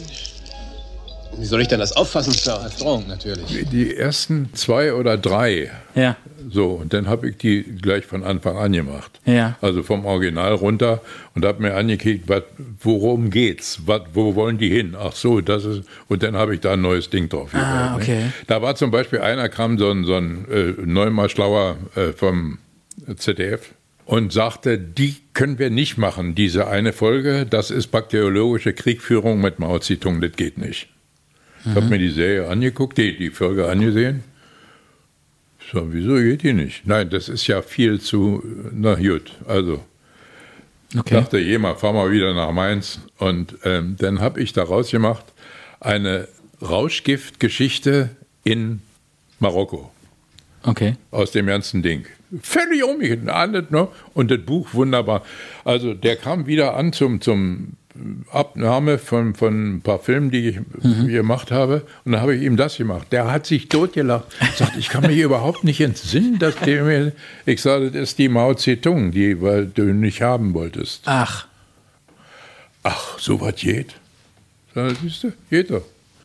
Wie soll ich denn das auffassen, Sir? Als Drohung, natürlich. Die ersten zwei oder drei. Ja. So, und dann habe ich die gleich von Anfang an gemacht. Ja. Also vom Original runter und habe mir angekickt, wat, worum geht's? Wat, wo wollen die hin? Ach so, das ist. Und dann habe ich da ein neues Ding drauf gebaut. Ah, okay. Ne? Da war zum Beispiel einer, kam so ein, so ein äh, neunmal schlauer äh, vom ZDF und sagte, die können wir nicht machen, diese eine Folge, das ist bakteriologische Kriegführung mit Mao Zedong, das geht nicht. Ich habe mir die Serie angeguckt, die, die Folge angesehen. So, wieso geht die nicht? Nein, das ist ja viel zu, na gut, also. Okay. dachte, jemand, fahr mal wieder nach Mainz. Und ähm, dann habe ich daraus gemacht eine Rauschgiftgeschichte in Marokko. Okay. Aus dem ganzen Ding. Völlig umgehandelt, ne? Und das Buch wunderbar. Also der kam wieder an zum, zum Abnahme von, von ein paar Filmen, die ich mhm. gemacht habe. Und dann habe ich ihm das gemacht. Der hat sich totgelacht. Sagt, ich kann mich überhaupt nicht entsinnen, dass der mir. Ich sage, das ist die Mao Zedong, die weil du nicht haben wolltest. Ach. Ach, so was geht. Ja, siehst du, geht doch.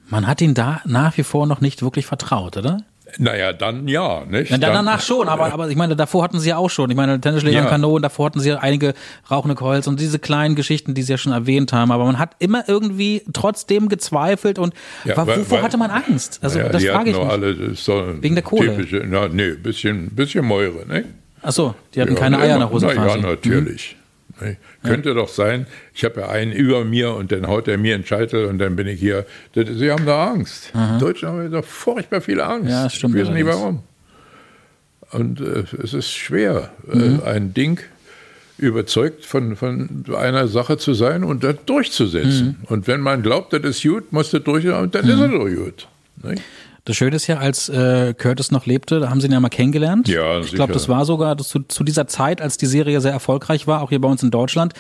Man hat ihn da nach wie vor noch nicht wirklich vertraut, oder? Naja, dann ja, nicht? Ja, dann, danach schon, aber, aber ich meine, davor hatten sie ja auch schon. Ich meine, Tennisschläger Ja. und Kanonen, davor hatten sie ja einige rauchende Keule und diese kleinen Geschichten, die sie ja schon erwähnt haben. Aber man hat immer irgendwie trotzdem gezweifelt und Ja, wa- weil- wovor weil- hatte man Angst? Also naja, das frage ich mich. alle so Wegen der Kohle? Typische, na, nee, bisschen, bisschen Mäure, ne? Ach so, die hatten Ja, keine Eier nach Hose na. Ja, natürlich. Ne? Könnte doch sein, ich habe ja einen über mir und dann haut er mir einen Scheitel und dann bin ich hier. Sie haben da Angst. Die Deutschen haben doch furchtbar viel Angst. Ja, stimmt Ich weiß nicht warum. Und äh, es ist schwer, Mhm. äh, ein Ding überzeugt von, von einer Sache zu sein und das durchzusetzen. Mhm. Und wenn man glaubt, das ist gut, muss das durch und dann ist Mhm. es doch gut. Ne? Das Schöne ist ja, als äh, Curtis noch lebte, da haben sie ihn ja mal kennengelernt. Ja, ich glaube, das war sogar das zu, zu dieser Zeit, als die Serie sehr erfolgreich war, auch hier bei uns in Deutschland,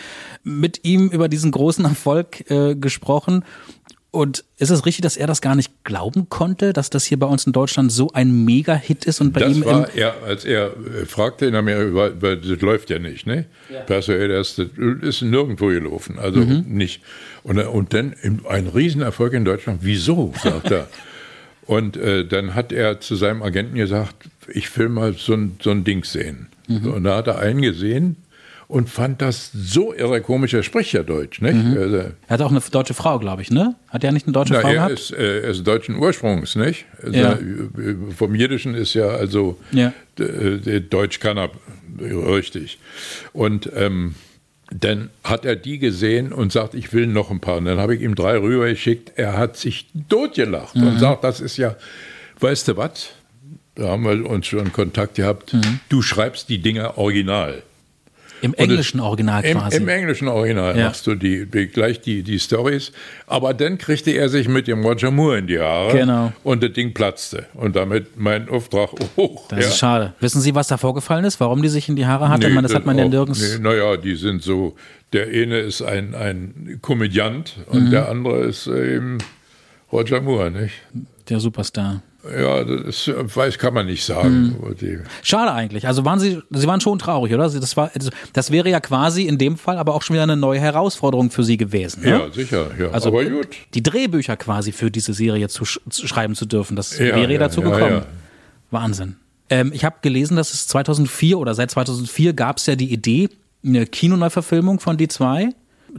mit ihm über diesen großen Erfolg äh, gesprochen. Und ist es richtig, dass er das gar nicht glauben konnte, dass das hier bei uns in Deutschland so ein Mega-Hit ist und bei das ihm war er, als er äh, fragte in Amerika, weil, das läuft ja nicht, ne? Ja. Persuade, das, das ist nirgendwo gelaufen, also Mhm. nicht. Und, er- und dann ein Riesenerfolg in Deutschland. Wieso? sagt er. Und äh, dann hat er zu seinem Agenten gesagt, ich will mal so ein, so ein Ding sehen. Mhm. Und da hat er einen gesehen und fand das so irre komisch. Er spricht ja Deutsch, nicht? Mhm. Also, er hat auch eine deutsche Frau, glaube ich, ne? Hat er nicht eine deutsche na, Frau er gehabt? ist, äh, er ist deutschen Ursprungs, nicht? Also, Ja. Vom Jiddischen ist ja also Ja. äh, Deutsch kann er richtig. Und ähm, dann hat er die gesehen und sagt, ich will noch ein paar. Und dann habe ich ihm drei rübergeschickt. Er hat sich totgelacht Mhm. und sagt, das ist ja, weißt du was? Da haben wir uns schon Kontakt gehabt. Mhm. Du schreibst die Dinger original. Im Und englischen Original Im, quasi. Im englischen Original Ja. machst du die, gleich die, die Stories. Aber dann kriegte er sich mit dem Roger Moore in die Haare. Genau. Und das Ding platzte. Und damit mein Auftrag hoch. Das ist schade. Wissen Sie, was da vorgefallen ist? Warum die sich in die Haare hat? ich meine, das hat man ja auch- nirgends. Nee, naja, die sind so. Der eine ist ein, ein Komödiant und Mhm. der andere ist eben Roger Moore, nicht? Der Superstar. Ja, das weiß, kann man nicht sagen. Die, Schade eigentlich. Also waren Sie, Sie waren schon traurig, oder? Das, war, also das wäre ja quasi in dem Fall aber auch schon wieder eine neue Herausforderung für Sie gewesen. Ne? ja, sicher. Ja. Also Aber gut. die Drehbücher quasi für diese Serie zu, sch zu schreiben zu dürfen, das Ja, wäre ja, dazu gekommen. Wahnsinn. Ähm, ich habe gelesen, dass es 2004 oder seit 2004 gab es ja die Idee, eine Kinoneuverfilmung von die zwei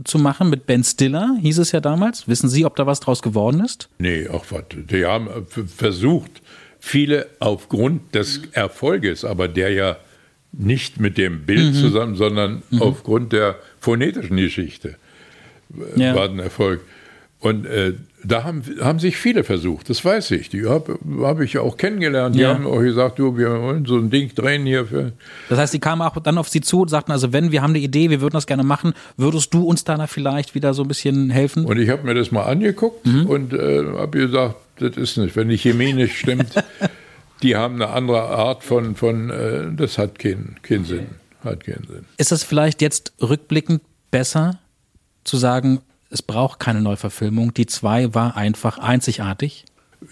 zu machen mit Ben Stiller, hieß es ja damals. Wissen Sie, ob da was draus geworden ist? Nee, auch was. Die haben äh, versucht, viele aufgrund des Erfolges, aber der ja nicht mit dem Bild Mhm. zusammen, sondern Mhm. aufgrund der phonetischen Geschichte äh, Ja. war ein Erfolg. Und äh, da haben, haben sich viele versucht, das weiß ich. Die habe hab ich auch kennengelernt. Die Ja. haben auch gesagt, du, wir wollen so ein Ding drehen hier für. Das heißt, die kamen auch dann auf Sie zu und sagten, also wenn wir haben eine Idee, wir würden das gerne machen, würdest du uns da vielleicht wieder so ein bisschen helfen? Und ich habe mir das mal angeguckt Mhm. und äh, habe gesagt, das ist nicht, wenn die Chemie nicht stimmt, die haben eine andere Art von, von äh, das hat keinen keinen Sinn. Hat keinen Sinn. Ist es vielleicht jetzt rückblickend besser zu sagen, es braucht keine Neuverfilmung, die zwei war einfach einzigartig?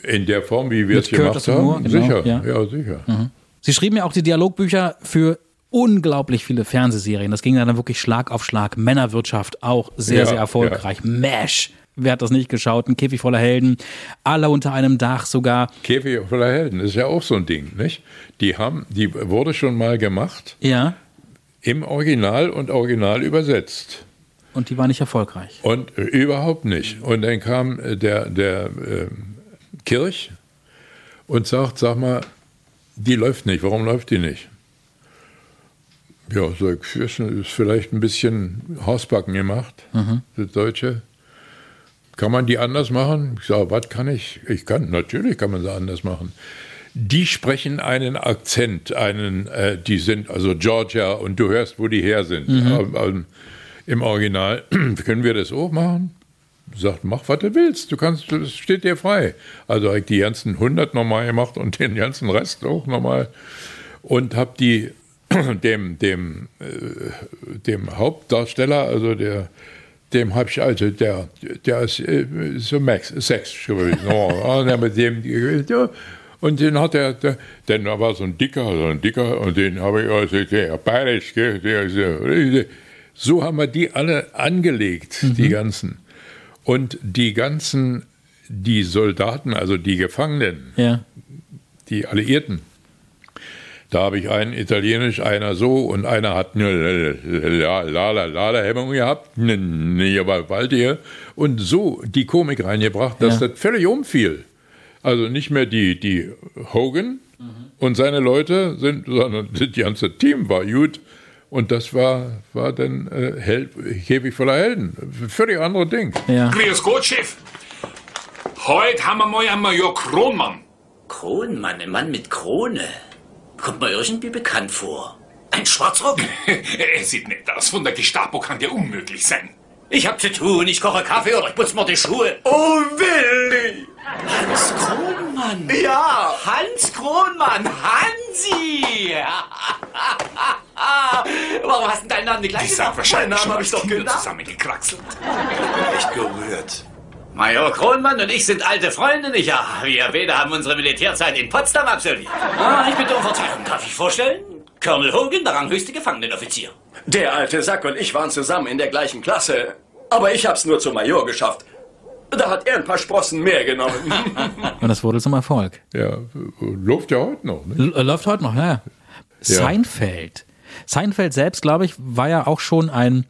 In der Form, wie wir es gemacht haben, Moore, genau, sicher, ja. ja, sicher. Mhm. Sie schrieben ja auch die Dialogbücher für unglaublich viele Fernsehserien. Das ging dann wirklich Schlag auf Schlag. Männerwirtschaft auch sehr, Ja, sehr erfolgreich. MASH. Wer hat das nicht geschaut? Ein Käfig voller Helden. Alle unter einem Dach sogar. Käfig voller Helden ist ja auch so ein Ding, nicht? Die haben, die wurde schon mal gemacht, Ja. im Original und Original übersetzt. Und die war nicht erfolgreich. Und äh, überhaupt nicht. Und dann kam äh, der, der äh, Kirch und sagt, sag mal, die läuft nicht. Warum läuft die nicht? Ja, sag ist vielleicht ein bisschen Hausbacken gemacht, Mhm. das Deutsche. Kann man die anders machen? Ich sage, was kann ich? Ich kann, natürlich kann man sie anders machen. Die sprechen einen Akzent, einen, äh, die sind also Georgia und du hörst, wo die her sind. Mhm. Ähm, ähm, Im Original können wir das auch machen. Sagt, mach, was du willst. Du kannst, das steht dir frei. Also habe ich die ganzen 100 nochmal gemacht und den ganzen Rest auch nochmal. Und habe die dem, dem, äh, dem Hauptdarsteller, also der, dem habe ich, also der, der ist äh, so Max, Sex gewesen. Oh, und dann mit dem, und den hat er, der, denn da war so ein dicker, so ein dicker, und den habe ich, also der bayerisch, gell, der ist, äh, So haben wir die alle angelegt, Mhm. die ganzen. Und die ganzen, die Soldaten, also die Gefangenen, Ja. die Alliierten, da habe ich einen italienisch, einer so und einer hat eine Lala-Hemmung gehabt, eine Gewalt hier und so die Komik reingebracht, dass Ja. das völlig umfiel. Also nicht mehr die, die Hogan und seine Leute sind, sondern das ganze Team war gut. Und das war, war dann äh, Held, Käfig voller Helden. Völlig andere Ding. Ja. Grüß Gott, Chef. Heute haben wir mal einen Major Kronmann. Kronmann, ein Mann mit Krone. Kommt mir irgendwie bekannt vor. Ein Schwarzrock? er sieht nett aus. Von der Gestapo kann der unmöglich sein. Ich hab zu tun, ich koche Kaffee oder ich putze mir die Schuhe. Oh, Willi! Hans Kronmann. Ja! Hans Kronmann, Hansi! Warum hast du deinen Namen nicht gleich sind gesagt? wahrscheinlich Meinen schon hab als ich doch Kinder genannt. zusammengekraxelt. Echt gerührt. Major Kronmann und ich sind alte Freunde, nicht wahr? Wir beide haben unsere Militärzeit in Potsdam absolviert. Ah, ich bitte um Verzeihung. Darf ich vorstellen? Colonel Hogan, der ranghöchste Gefangenenoffizier. Der alte Sack und ich waren zusammen in der gleichen Klasse. Aber ich hab's nur zum Major geschafft. Da hat er ein paar Sprossen mehr genommen. Und das wurde zum Erfolg. Ja, läuft ja heute noch. Ne? Äh, läuft heute noch, ja. Seinfeld. Seinfeld selbst, glaube ich, war ja auch schon ein,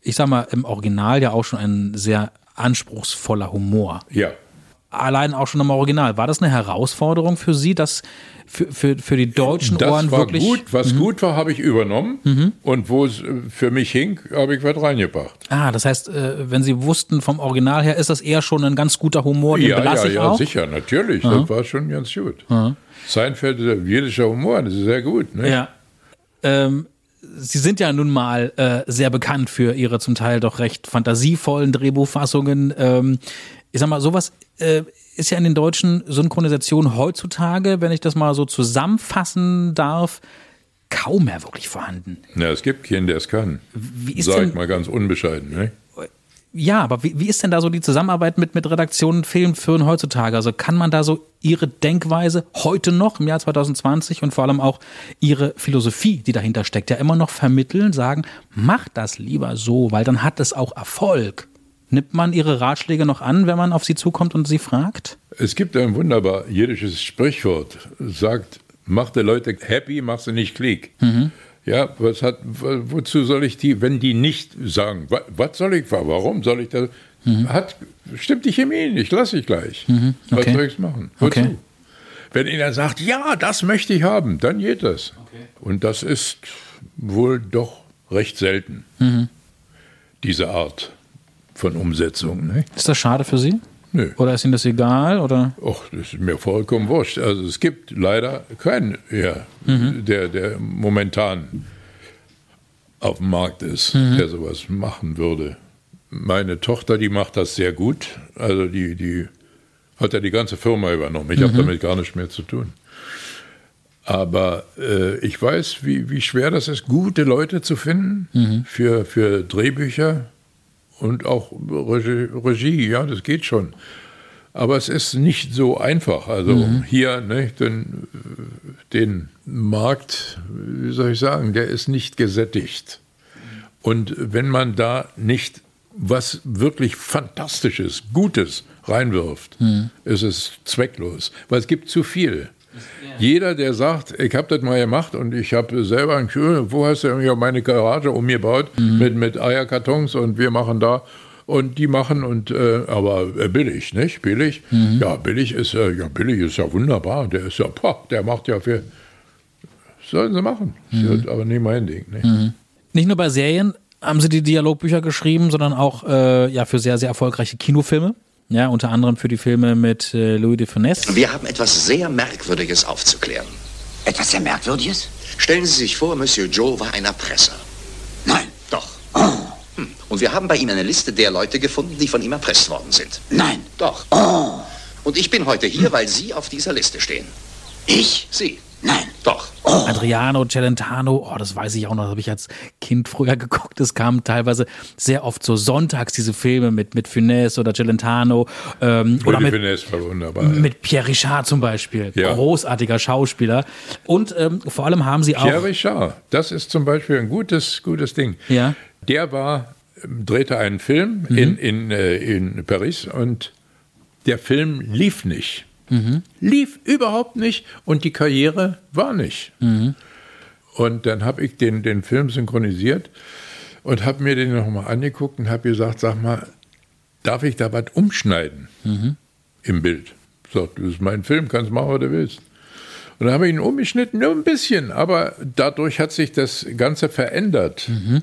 ich sag mal, im Original ja auch schon ein sehr anspruchsvoller Humor. Ja. Allein auch schon im Original. War das eine Herausforderung für Sie, das für, für, für die deutschen Das Ohren war wirklich? gut. Was Mhm. gut war, habe ich übernommen. Und wo es äh, für mich hing, habe ich was reingebracht. Ah, das heißt, äh, wenn Sie wussten vom Original her, ist das eher schon ein ganz guter Humor, den Ja, ja, belasse ich ja, auch. sicher, natürlich. Aha. Das war schon ganz gut. Aha. Seinfeld jüdischer Humor, das ist sehr gut. Ne? Ja. Ähm, Sie sind ja nun mal äh, sehr bekannt für Ihre zum Teil doch recht fantasievollen Drehbuchfassungen. Ähm, ich sag mal, sowas äh, ist ja in den deutschen Synchronisationen heutzutage, wenn ich das mal so zusammenfassen darf, kaum mehr wirklich vorhanden. Ja, es gibt keinen, der es kann. Wie ist Sag denn- ich mal ganz unbescheiden. Ne? Ja, aber wie, wie ist denn da so die Zusammenarbeit mit, mit Redaktionen, Filmfirmen heutzutage? Also kann man da so Ihre Denkweise heute noch im Jahr 2020 und vor allem auch Ihre Philosophie, die dahinter steckt, ja immer noch vermitteln, sagen, macht das lieber so, weil dann hat es auch Erfolg. Nimmt man Ihre Ratschläge noch an, wenn man auf Sie zukommt und Sie fragt? Es gibt ein wunderbar jiddisches Sprichwort, sagt, mach die Leute happy, mach sie nicht klick. Mhm. Ja, was hat, wo- wozu soll ich die, wenn die nicht sagen, wa- was soll ich, warum soll ich das, hat, stimmt die Chemie nicht, lass ich gleich. Mhm, Was okay. soll ich machen? Wozu? Okay. Wenn einer sagt, ja, das möchte ich haben, dann geht das. Und das ist wohl doch recht selten, Mhm. diese Art von Umsetzung. Ne? Ist das schade für Sie? Nö. Oder ist Ihnen das egal? Oder? Och, das ist mir vollkommen wurscht. Also es gibt leider keinen, ja, Mhm. der, der momentan auf dem Markt ist, Mhm. der sowas machen würde. Meine Tochter, die macht das sehr gut. Also die, die hat ja die ganze Firma übernommen. Ich habe Mhm. damit gar nichts mehr zu tun. Aber äh, ich weiß, wie, wie schwer das ist, gute Leute zu finden Mhm. für, für Drehbücher und auch Regie, Regie. Ja, das geht schon. Aber es ist nicht so einfach. Also Mhm. hier ne, den, den Markt, wie soll ich sagen, der ist nicht gesättigt. Und wenn man da nicht was wirklich Fantastisches, Gutes reinwirft, Mhm. ist es zwecklos. Weil es gibt zu viel. Jeder, der sagt, ich habe das mal gemacht und ich habe selber ein Kühl, wo hast du ja meine Garage umgebaut mit, mit Eierkartons und wir machen da und die machen und äh, aber äh, billig, nicht? Billig? Ja, billig ist äh, ja billig ist ja wunderbar. Der ist ja, pah, der macht ja für sollen sie machen. Das ist aber nicht mein Ding. Ne? Mhm. Nicht nur bei Serien haben sie die Dialogbücher geschrieben, sondern auch äh, ja, für sehr, sehr erfolgreiche Kinofilme. Ja, unter anderem für die Filme mit äh, Louis de Funès. Wir haben etwas sehr Merkwürdiges aufzuklären. Etwas sehr Merkwürdiges? Stellen Sie sich vor, Monsieur Joe war ein Erpresser. Nein. Doch. Hm. Und wir haben bei ihm eine Liste der Leute gefunden, die von ihm erpresst worden sind. Nein. Doch. Und ich bin heute hier, weil Sie auf dieser Liste stehen. Ich? Sie. Nein. Doch. Adriano Celentano, oh, das weiß ich auch noch, das habe ich als Kind früher geguckt. Es kamen teilweise sehr oft so sonntags diese Filme mit, mit Funès oder Celentano ähm, oder mit, Finesse war wunderbar. mit Pierre Richard zum Beispiel. Ja. Großartiger Schauspieler. Und ähm, vor allem haben sie auch. Pierre Richard, das ist zum Beispiel ein gutes, gutes Ding. Ja. Der war, drehte einen Film Mhm. in, in, äh, in Paris und der Film lief nicht. Mhm. Lief überhaupt nicht und die Karriere war nicht. Mhm. Und dann habe ich den, den Film synchronisiert und habe mir den nochmal angeguckt und habe gesagt, sag mal, darf ich da was umschneiden Mhm. im Bild? Sagt, das ist mein Film, kannst machen, was du willst. Und dann habe ich ihn umgeschnitten, nur ein bisschen, aber dadurch hat sich das Ganze verändert. Mhm.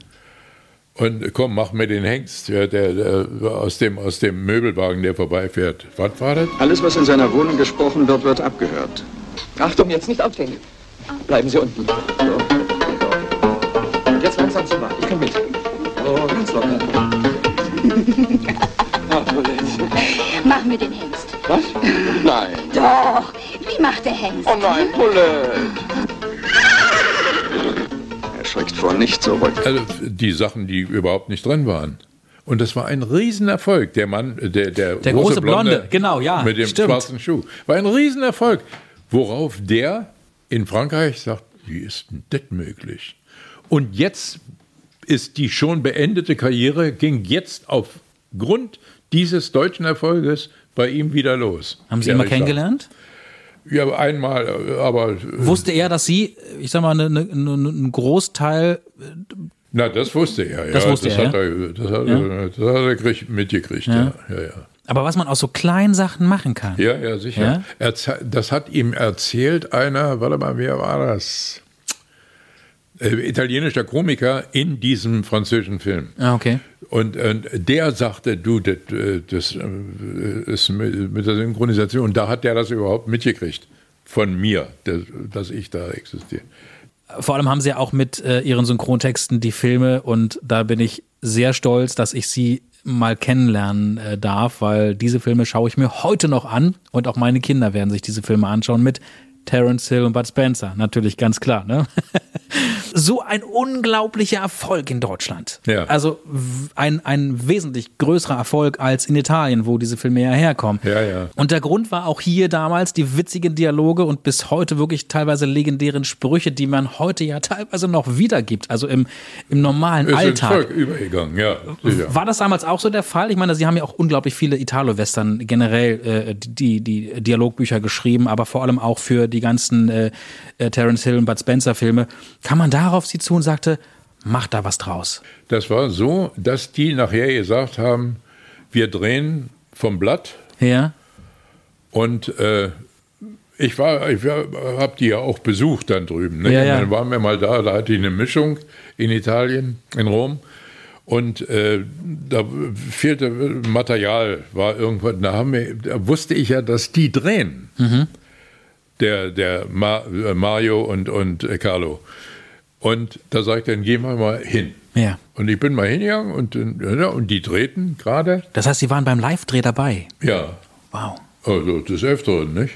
Und komm, mach mir den Hengst, ja, der, der aus, dem, aus dem Möbelwagen, der vorbeifährt. Was war das? Alles, was in seiner Wohnung gesprochen wird, wird abgehört. Achtung, jetzt nicht aufhängen. Bleiben Sie unten. So. Und jetzt langsam Wagen. Ich komme mit. So, ganz locker. Mach mir den Hengst. Was? Nein. Doch. Wie macht der Hengst? Oh nein, Paulette. Schreckt vor nicht zurück. Also die Sachen, die überhaupt nicht drin waren. Und das war ein Riesenerfolg. Der Mann, äh, der, der, Der große Blonde, genau, ja, Mit dem stimmt. schwarzen Schuh. War ein Riesenerfolg. Worauf der in Frankreich sagt, wie ist denn das möglich? Und jetzt ist die schon beendete Karriere, ging jetzt aufgrund dieses deutschen Erfolges bei ihm wieder los. Haben Sie ihn mal kennengelernt? Ja, einmal, äh, aber. Wusste er, dass Sie, ich sag mal, eine, eine, eine, einen Großteil. Na, das wusste er, ja. Das wusste er, hat er, das hat, Ja? er, das hat er krieg- mitgekriegt, Ja. ja. ja, ja. Aber was man aus so kleinen Sachen machen kann. Ja, ja, sicher. Ja? Das hat ihm erzählt einer, warte mal, wer war das? Äh, italienischer Komiker in diesem französischen Film. Ah, okay. Und, und der sagte, du, das, das äh, ist mit der Synchronisation, da hat der das überhaupt mitgekriegt von mir, dass, dass ich da existiere. Vor allem haben sie ja auch mit äh, ihren Synchrontexten die Filme und da bin ich sehr stolz, dass ich sie mal kennenlernen äh, darf, weil diese Filme schaue ich mir heute noch an und auch meine Kinder werden sich diese Filme anschauen mit Terence Hill und Bud Spencer, natürlich ganz klar. Ne? so ein unglaublicher Erfolg in Deutschland. Ja. Also ein, ein wesentlich größerer Erfolg als in Italien, wo diese Filme ja herkommen. Ja, ja. Und der Grund war auch hier damals die witzigen Dialoge und bis heute wirklich teilweise legendären Sprüche, die man heute ja teilweise noch wiedergibt, also im, im normalen Ist Alltag. Volk übergegangen, ja. Sicher. War das damals auch so der Fall? Ich meine, Sie haben ja auch unglaublich viele Italo-Western generell äh, die, die Dialogbücher geschrieben, aber vor allem auch für die ganzen äh, äh, Terence Hill und Bud Spencer Filme. Kam man darauf Sie zu und sagte, mach da was draus? Das war so, dass die nachher gesagt haben, wir drehen vom Blatt Ja. und äh, ich war, ich habe die ja auch besucht dann drüben. Ne? Ja, ja. Dann waren wir mal da, da hatte ich eine Mischung in Italien, in Rom. Und äh, da fehlte Material, war irgendwas. Da, haben wir, da wusste ich ja, dass die drehen. Mhm. Der, der Ma, äh, Mario und, und äh, Carlo. Und da sag ich, dann gehen wir mal hin. Ja. Und ich bin mal hingegangen und, äh, ja, und die drehten gerade. Das heißt, Sie waren beim Live-Dreh dabei. Ja. Wow. Also des Öfteren, nicht?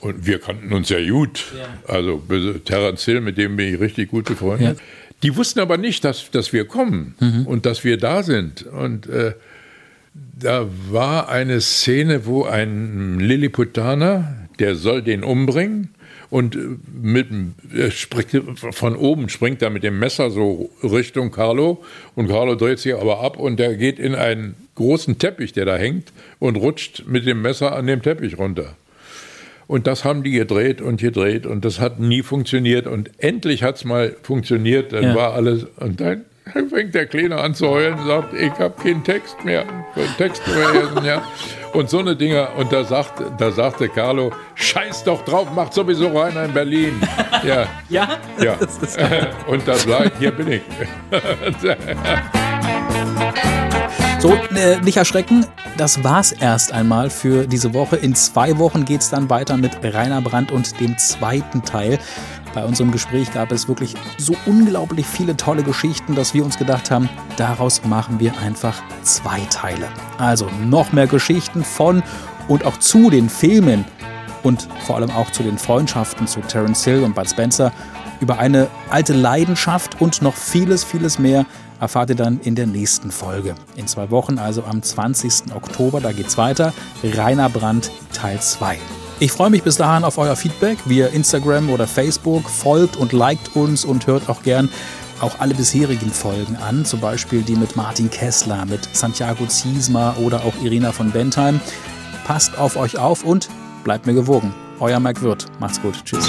Und wir kannten uns ja gut. Also bis- Terence Hill, mit dem bin ich richtig gut befreundet. Ja. Die wussten aber nicht, dass, dass wir kommen Mhm. und dass wir da sind. Und äh, da war eine Szene, wo ein Lilliputaner, der soll den umbringen und äh, mit, er springt, von oben springt er mit dem Messer so Richtung Carlo und Carlo dreht sich aber ab und der geht in einen großen Teppich, der da hängt und rutscht mit dem Messer an dem Teppich runter. Und das haben die gedreht und gedreht und das hat nie funktioniert. Und endlich hat es mal funktioniert, dann Ja. war alles. Und dann fängt der Kleine an zu heulen und sagt, ich habe keinen Text mehr. Text mehr, ja. Und so eine Dinger. Und da, sagt, da sagte Carlo, scheiß doch drauf, macht sowieso rein in Berlin. Ja. Ja? Ja. Und da bleibt, hier bin ich. So, äh, nicht erschrecken, das war's erst einmal für diese Woche. In zwei Wochen geht's dann weiter mit Rainer Brandt und dem zweiten Teil. Bei unserem Gespräch gab es wirklich so unglaublich viele tolle Geschichten, dass wir uns gedacht haben, daraus machen wir einfach zwei Teile. Also noch mehr Geschichten von und auch zu den Filmen und vor allem auch zu den Freundschaften zu Terence Hill und Bud Spencer über eine alte Leidenschaft und noch vieles, vieles mehr erfahrt ihr dann in der nächsten Folge. In zwei Wochen, also am 20. Oktober, da geht's weiter. Rainer Brandt Teil 2. Ich freue mich bis dahin auf euer Feedback via Instagram oder Facebook. Folgt und liked uns und hört auch gern auch alle bisherigen Folgen an, zum Beispiel die mit Martin Kessler, mit Santiago Ziesma oder auch Irina von Bentheim. Passt auf euch auf und bleibt mir gewogen. Euer Mike Wirth. Macht's gut. Tschüss.